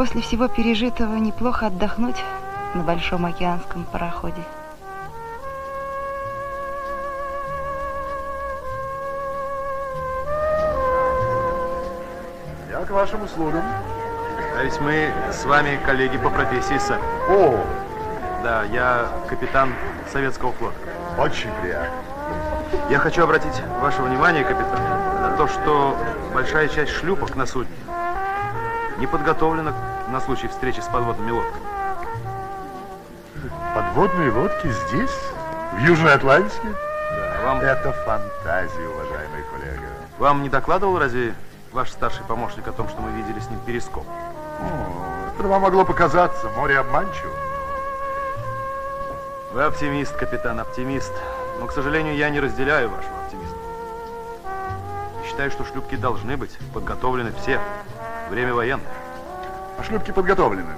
S6: После всего пережитого неплохо отдохнуть на большом океанском пароходе.
S38: Я к вашим услугам.
S18: А ведь мы с вами коллеги по профессии, сэр.
S38: О!
S18: Да, я капитан советского флота.
S38: Очень приятно.
S18: Я хочу обратить ваше внимание, капитан, на то, что большая часть шлюпок на судне не подготовлена на случай встречи с подводными лодками.
S38: Подводные лодки здесь, в Южной Атлантике?
S18: Да, вам...
S38: Это фантазия, уважаемый коллега.
S18: Вам не докладывал разве ваш старший помощник о том, что мы видели с ним перископ?
S38: О, это вам могло показаться, море обманчиво.
S18: Вы оптимист, капитан, оптимист. Но, к сожалению, я не разделяю вашего оптимизма. И считаю, что шлюпки должны быть подготовлены все. Время военное.
S38: Шлюпки подготовлены?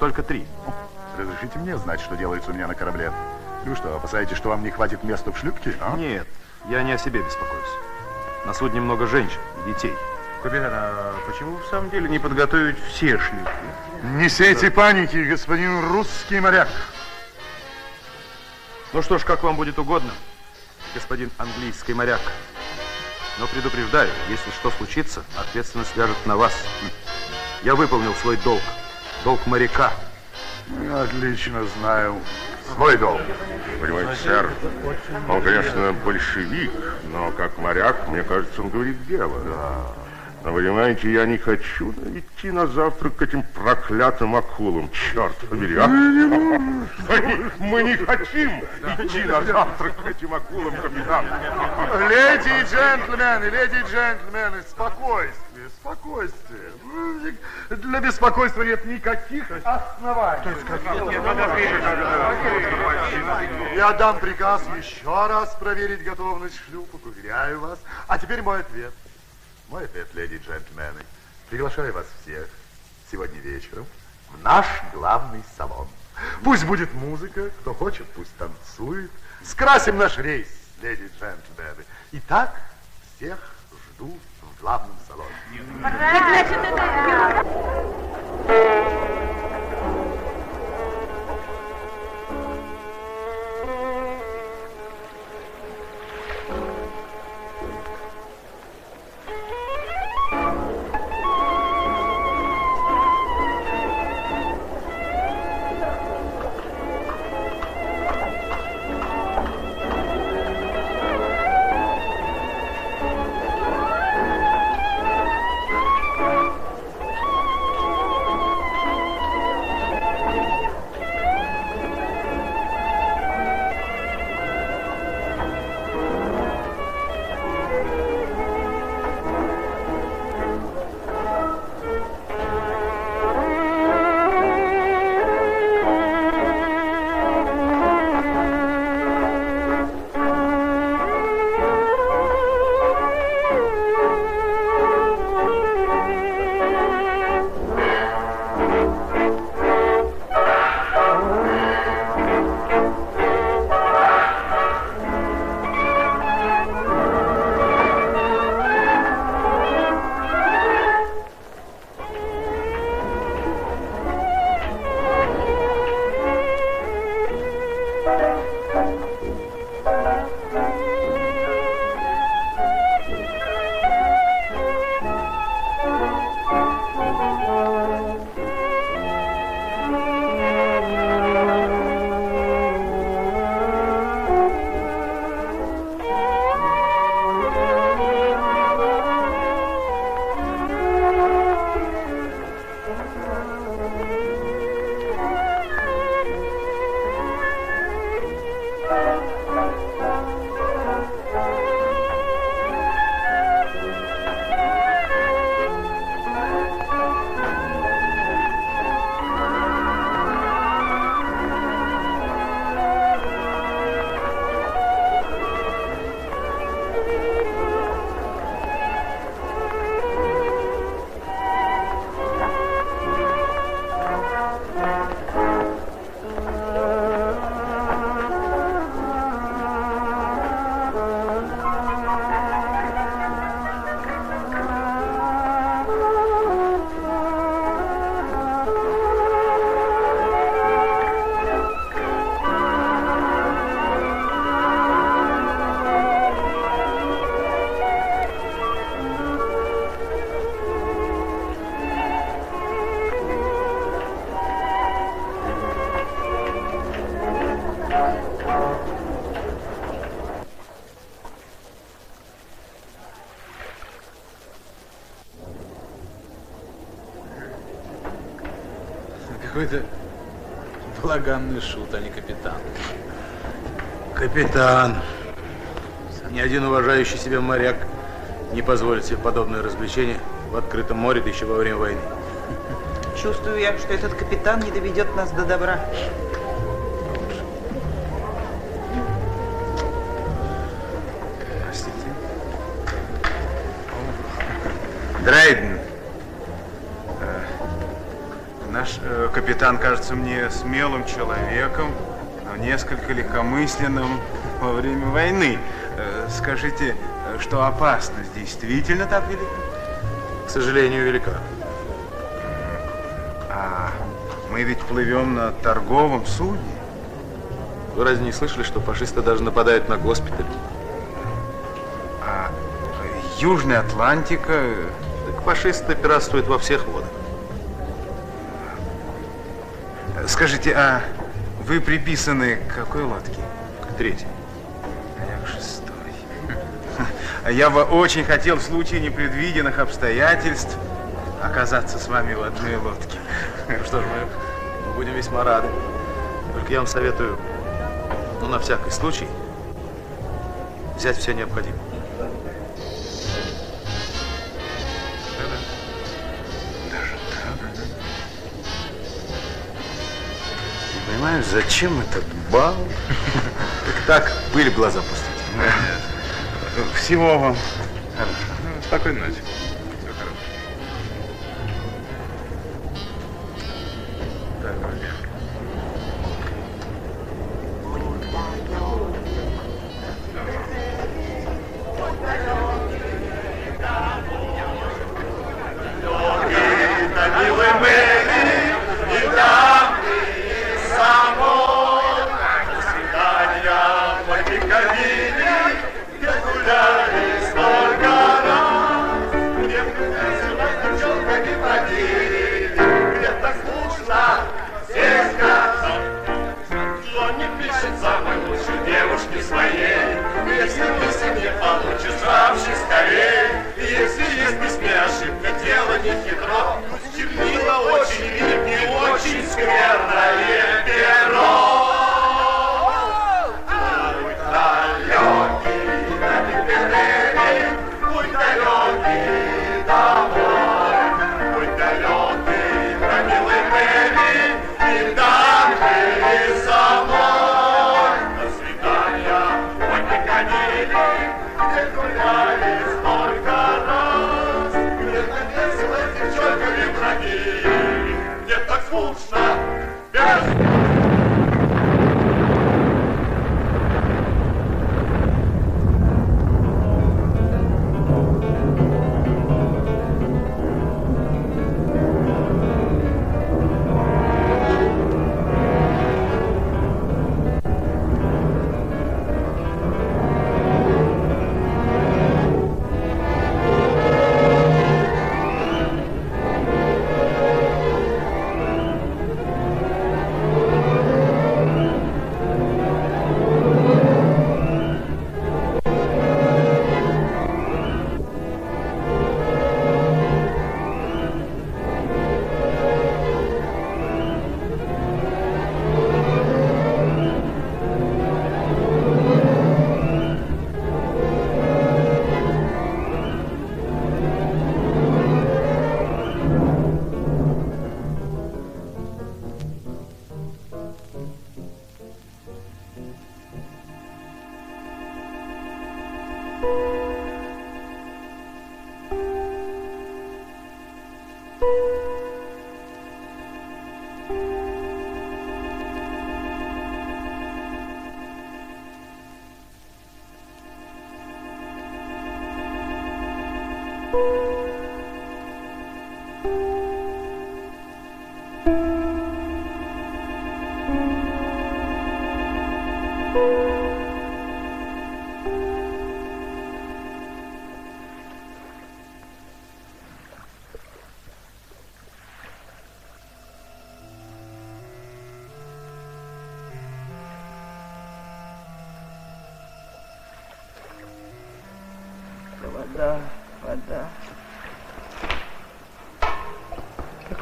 S18: Только три.
S38: Разрешите мне знать, что делается у меня на корабле? Вы что, опасаетесь, что вам не хватит места в шлюпке? А?
S18: Нет, я не о себе беспокоюсь. На судне много женщин и детей.
S39: Капитан, а почему в самом деле не подготовить все шлюпки?
S38: Не сейте паники, господин русский моряк.
S18: Ну что ж, как вам будет угодно, господин английский моряк. Но предупреждаю, если что случится, ответственность ляжет на вас. Я выполнил свой долг. Долг моряка.
S38: Я отлично знаю свой долг.
S23: Понимаете, сэр, он, конечно, большевик, но как моряк, мне кажется, он говорит дело.
S38: Да.
S40: Но, понимаете, я не хочу идти на завтрак к этим проклятым акулам. Черт побери, а? Мы, мы не хотим идти на завтрак к этим акулам, капитан.
S38: Леди и джентльмены, леди и джентльмены, спокойствие, спокойствие. Для беспокойства нет никаких оснований. Я дам приказ еще раз проверить готовность шлюпок, уверяю вас. А теперь мой ответ. Мой ответ, леди и джентльмены. Приглашаю вас всех сегодня вечером в наш главный салон. Пусть будет музыка, кто хочет, пусть танцует. Скрасим наш рейс, леди и джентльмены. Итак, всех жду в главном салоне.
S41: Значит, это...
S18: благанный шут, а не капитан. Капитан. Ни один уважающий себя моряк не позволит себе подобное развлечение в открытом море, да еще во время войны.
S6: Чувствую я, что этот капитан не доведет нас до добра.
S42: Капитан кажется мне смелым человеком, но несколько легкомысленным во время войны. Э, скажите, что опасность действительно так велика?
S18: К сожалению, велика.
S42: А мы ведь плывем на торговом судне.
S18: Вы разве не слышали, что фашисты даже нападают на госпиталь?
S42: А э, Южная Атлантика... э,
S18: Так фашисты пиратствуют во всех водах.
S42: Скажите, а вы приписаны к какой лодке?
S18: К третьей.
S42: А я к шестой.
S18: Я бы очень хотел в случае непредвиденных обстоятельств оказаться с вами в одной лодке.
S43: Что ж, мы будем весьма рады. Только я вам советую, ну, на всякий случай, взять все необходимое.
S18: Ты понимаешь, зачем этот бал?
S43: Так, пыль в глаза пустить.
S18: Всего вам. Ну, Спокойной ночи.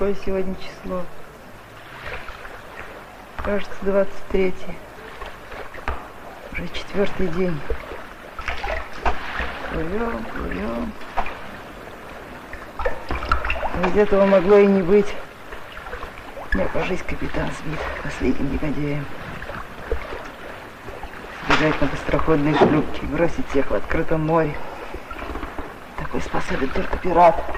S6: Какое сегодня число? Кажется, 23 Уже четвертый день. Плывем, плывем. Ведь этого могло и не быть. Не окажись капитан сбит последним негодяем. Сбежать на быстроходной шлюпке, бросить всех в открытом море. Такой способен только пират.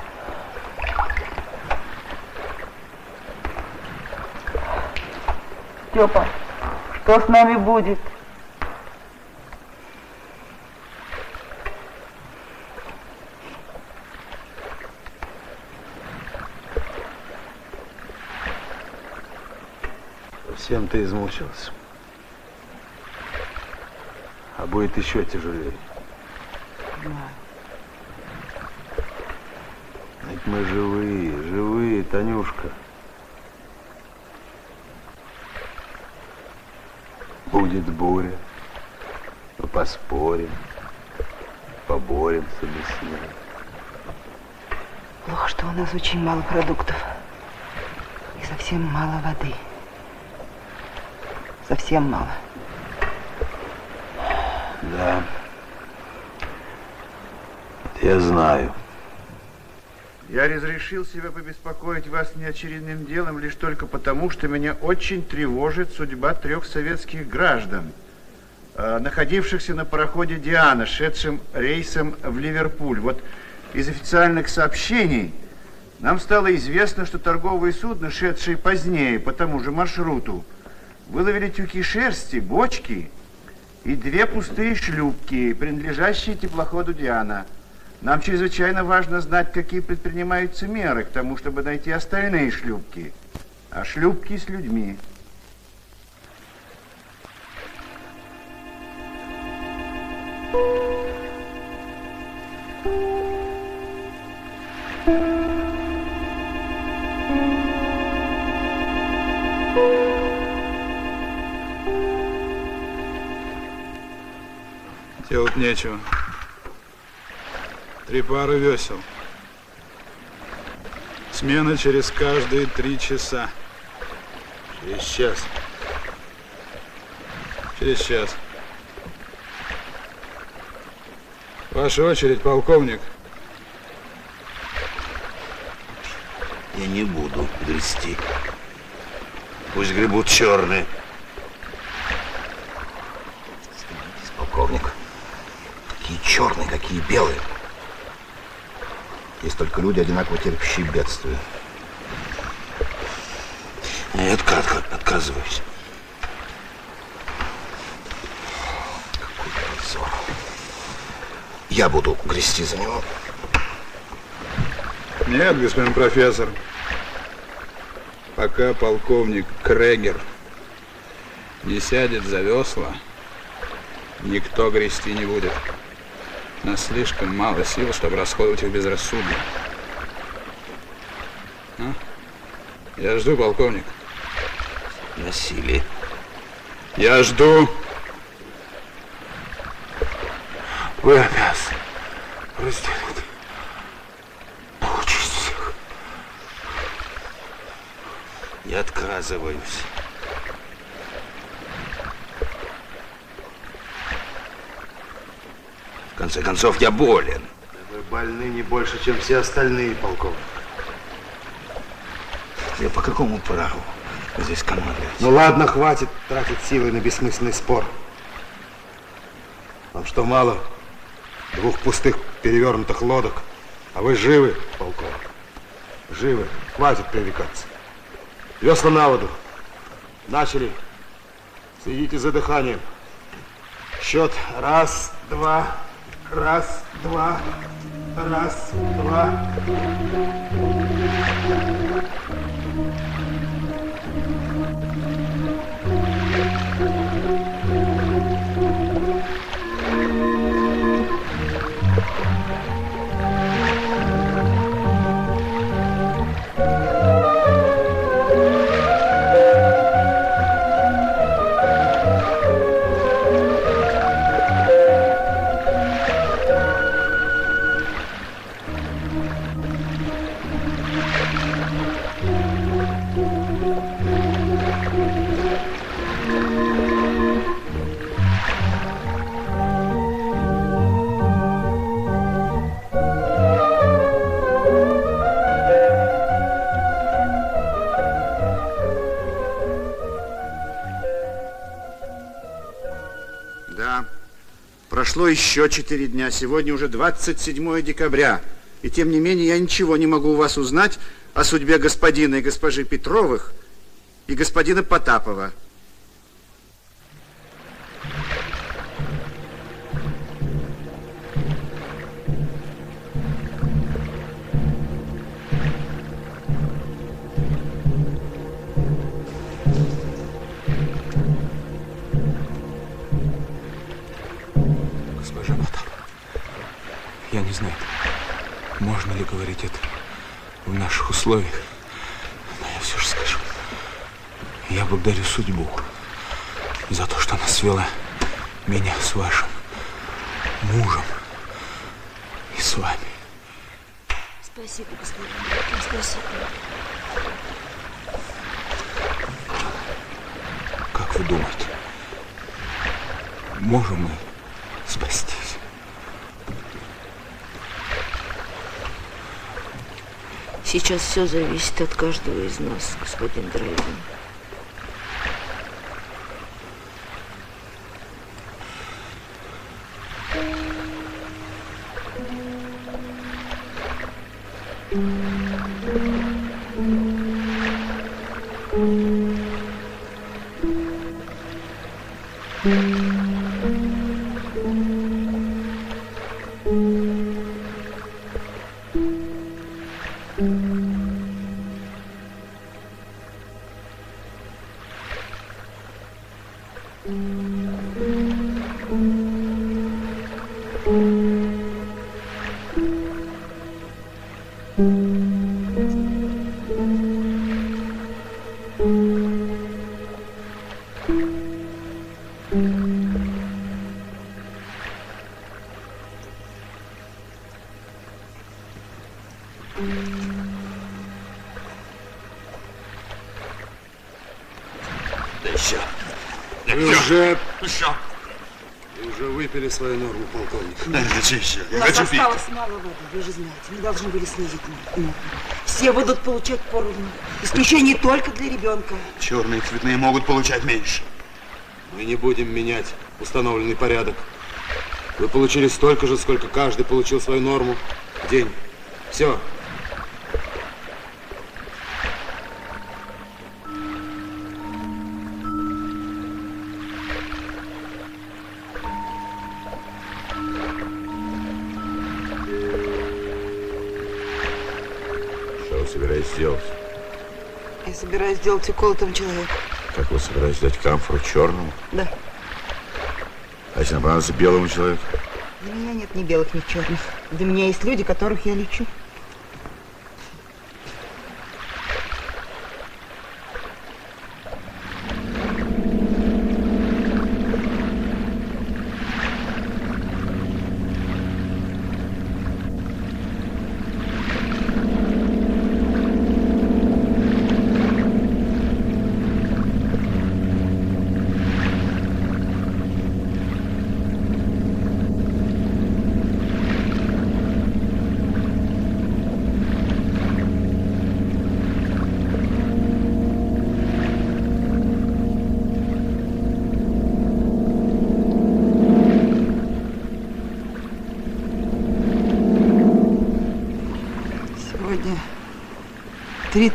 S6: Степа, что с нами будет?
S43: Совсем ты измучился. А будет еще тяжелее. Ведь мы живые, живые, Танюшка. Будет буря, мы поспорим. поборемся мы с ним.
S6: Плохо, что у нас очень мало продуктов. И совсем мало воды. Совсем мало.
S43: Да. Я знаю.
S37: Я разрешил себе побеспокоить вас неочередным делом лишь только потому, что меня очень тревожит судьба трех советских граждан, э, находившихся на пароходе «Диана», шедшим рейсом в Ливерпуль. Вот из официальных сообщений нам стало известно, что торговые судна, шедшие позднее по тому же маршруту, выловили тюки шерсти, бочки и две пустые шлюпки, принадлежащие теплоходу «Диана». Нам чрезвычайно важно знать, какие предпринимаются меры к тому, чтобы найти остальные шлюпки. А шлюпки с людьми.
S3: Делать нечего. Три пары весел. Смена через каждые три часа.
S43: Через час.
S3: Через час. Ваша очередь, полковник.
S43: Я не буду грести. Пусть гребут черные. Остановитесь, полковник. Какие черные, какие белые. Есть только люди, одинаково терпящие бедствия. Я отка- отказываюсь. Какой позор. Я буду грести за него.
S3: Нет, господин профессор. Пока полковник Крегер не сядет за весла, никто грести не будет. Нас слишком мало сил, чтобы расходовать их безрассудно. А? Я жду, полковник.
S43: Насилие.
S3: Я жду.
S43: Вы обязаны разделить участь всех. Я отказываюсь. Конце концов, я болен.
S38: Вы больны не больше, чем все остальные, полковник.
S43: Я по какому праву здесь командую?
S38: Ну ладно, хватит тратить силы на бессмысленный спор. Вам что, мало двух пустых перевернутых лодок? А вы живы, полковник? Живы. Хватит пререкаться. Весла на воду. Начали. Следите за дыханием. Счет. Раз, два, раз, два, раз, два.
S37: Прошло еще четыре дня. Сегодня уже 27 декабря. И тем не менее я ничего не могу у вас узнать о судьбе господина и госпожи Петровых и господина Потапова.
S16: Сейчас все зависит от каждого из нас, господин Драйвин.
S3: Выпили свою норму, полковник.
S38: Да, не хочу еще.
S6: У
S38: Я
S6: нас
S38: хочу пить.
S6: осталось мало воды, вы же знаете. Мы должны были снизить норму. Все будут получать поровну. Исключение только для ребенка.
S38: Черные и цветные могут получать меньше.
S3: Мы не будем менять установленный порядок. Вы получили столько же, сколько каждый получил свою норму в день. Все.
S43: Собираетесь делать?
S6: Я собираюсь сделать укол этому человеку.
S43: Как вы собираетесь дать камфору черному?
S6: Да.
S43: А если нам понадобится белому человеку?
S6: Для меня нет ни белых, ни черных. Для меня есть люди, которых я лечу.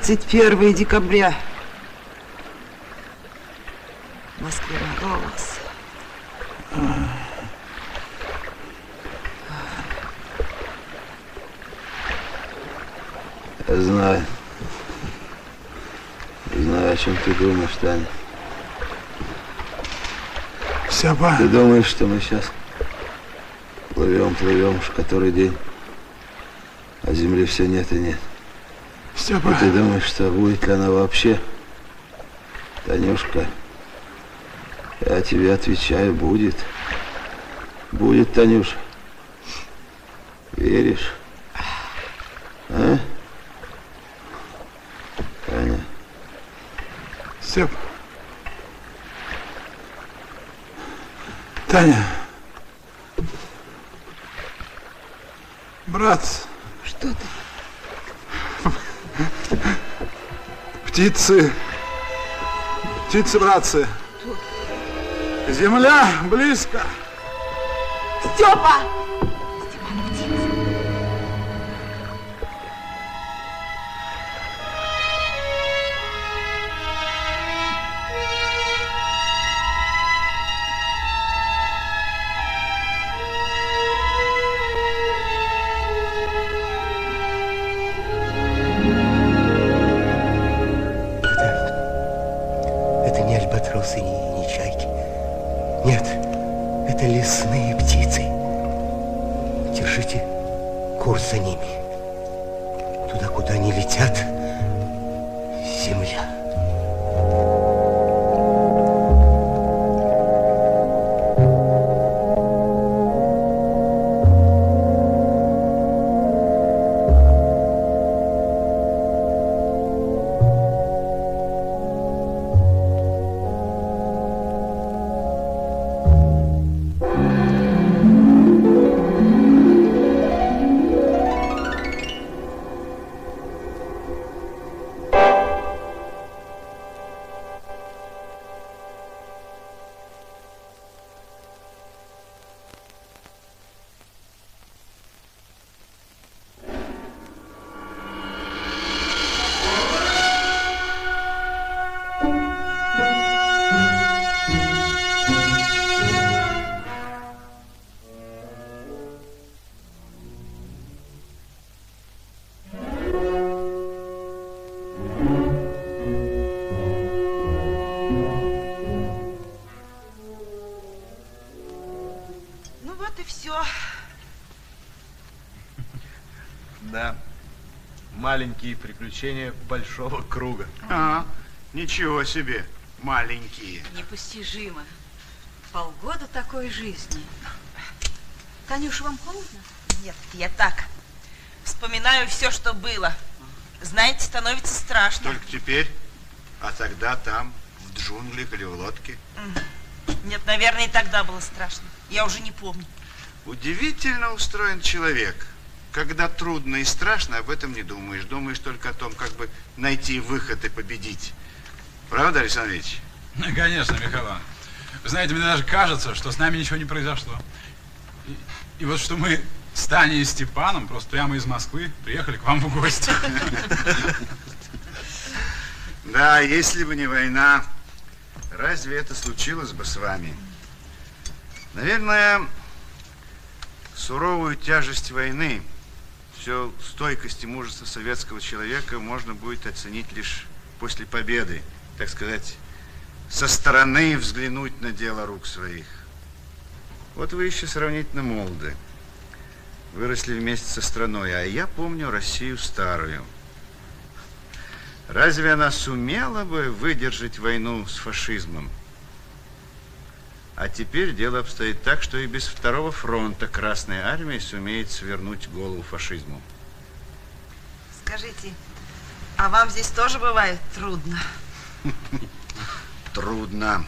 S6: 31 декабря. Москве мороз.
S43: Я знаю. Знаю, о чем ты думаешь, Таня.
S3: Сяба.
S43: Ты думаешь, что мы сейчас плывем, плывем уж который день, а земли все нет и нет.
S3: Степа.
S43: И ты думаешь, что будет ли она вообще? Танюшка, я тебе отвечаю, будет. Будет, Танюша. Веришь? А? Таня.
S3: Степ. Таня. Брат.
S6: Что ты?
S3: Птицы. Птицы, братцы. Земля близко.
S6: Степа!
S44: Маленькие приключения большого круга.
S37: А, ничего себе, маленькие.
S45: Непостижимо. Полгода такой жизни. Танюша, вам холодно?
S16: Нет, я так. Вспоминаю все, что было. Знаете, становится страшно.
S37: Только теперь, а тогда там, в джунглях или в лодке.
S16: Нет, наверное, и тогда было страшно. Я уже не помню.
S37: Удивительно устроен человек. Когда трудно и страшно, об этом не думаешь. Думаешь только о том, как бы найти выход и победить. Правда, Александр Ильич?
S3: Ну, конечно, Михаил Иванович. Вы знаете, мне даже кажется, что с нами ничего не произошло. И, и вот что мы с Таней и Степаном просто прямо из Москвы приехали к вам в гости.
S37: Да, если бы не война, разве это случилось бы с вами? Наверное, суровую тяжесть войны, все стойкость и мужество советского человека можно будет оценить лишь после победы, так сказать, со стороны взглянуть на дело рук своих. Вот вы еще сравнительно молоды. Выросли вместе со страной, а я помню Россию старую. Разве она сумела бы выдержать войну с фашизмом? А теперь дело обстоит так, что и без второго фронта Красная Армия сумеет свернуть голову фашизму.
S16: Скажите, а вам здесь тоже бывает трудно?
S37: Трудно.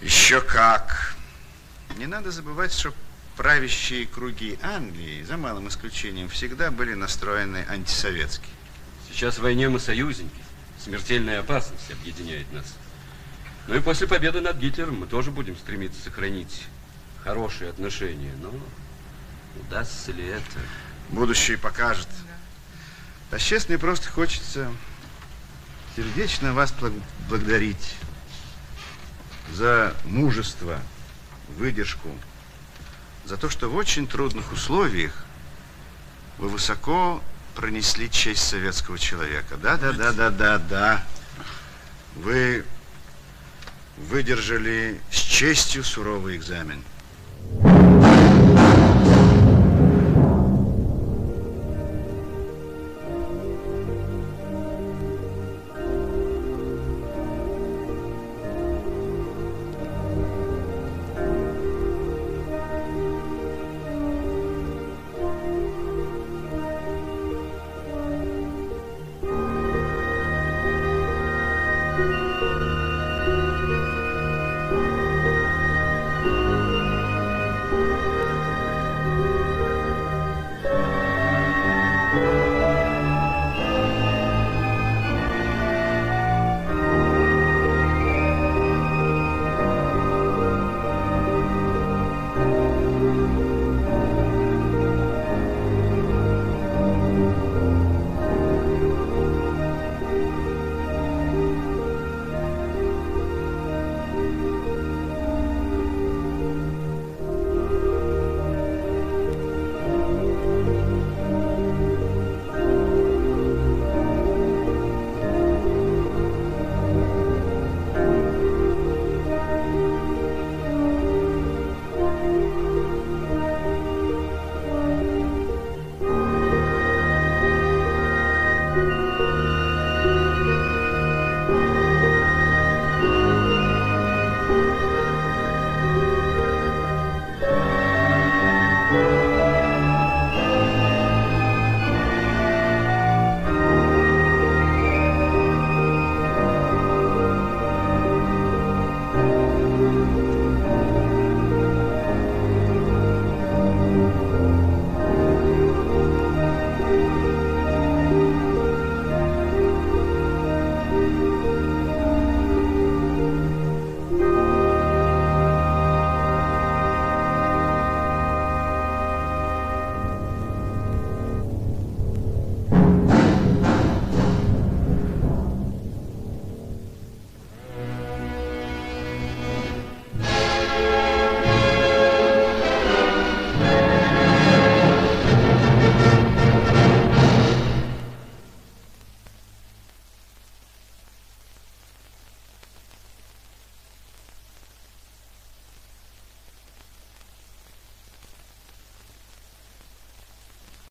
S37: Еще как. Не надо забывать, что правящие круги Англии, за малым исключением, всегда были настроены антисоветски.
S46: Сейчас в войне мы союзники. Смертельная опасность объединяет нас. Ну и после победы над Гитлером мы тоже будем стремиться сохранить хорошие отношения. Но удастся ли это?
S37: Будущее покажет. А сейчас мне просто хочется сердечно вас благодарить за мужество, выдержку, за то, что в очень трудных условиях вы высоко пронесли честь советского человека. Да, да, да, да, да, да. Вы выдержали с честью суровый экзамен.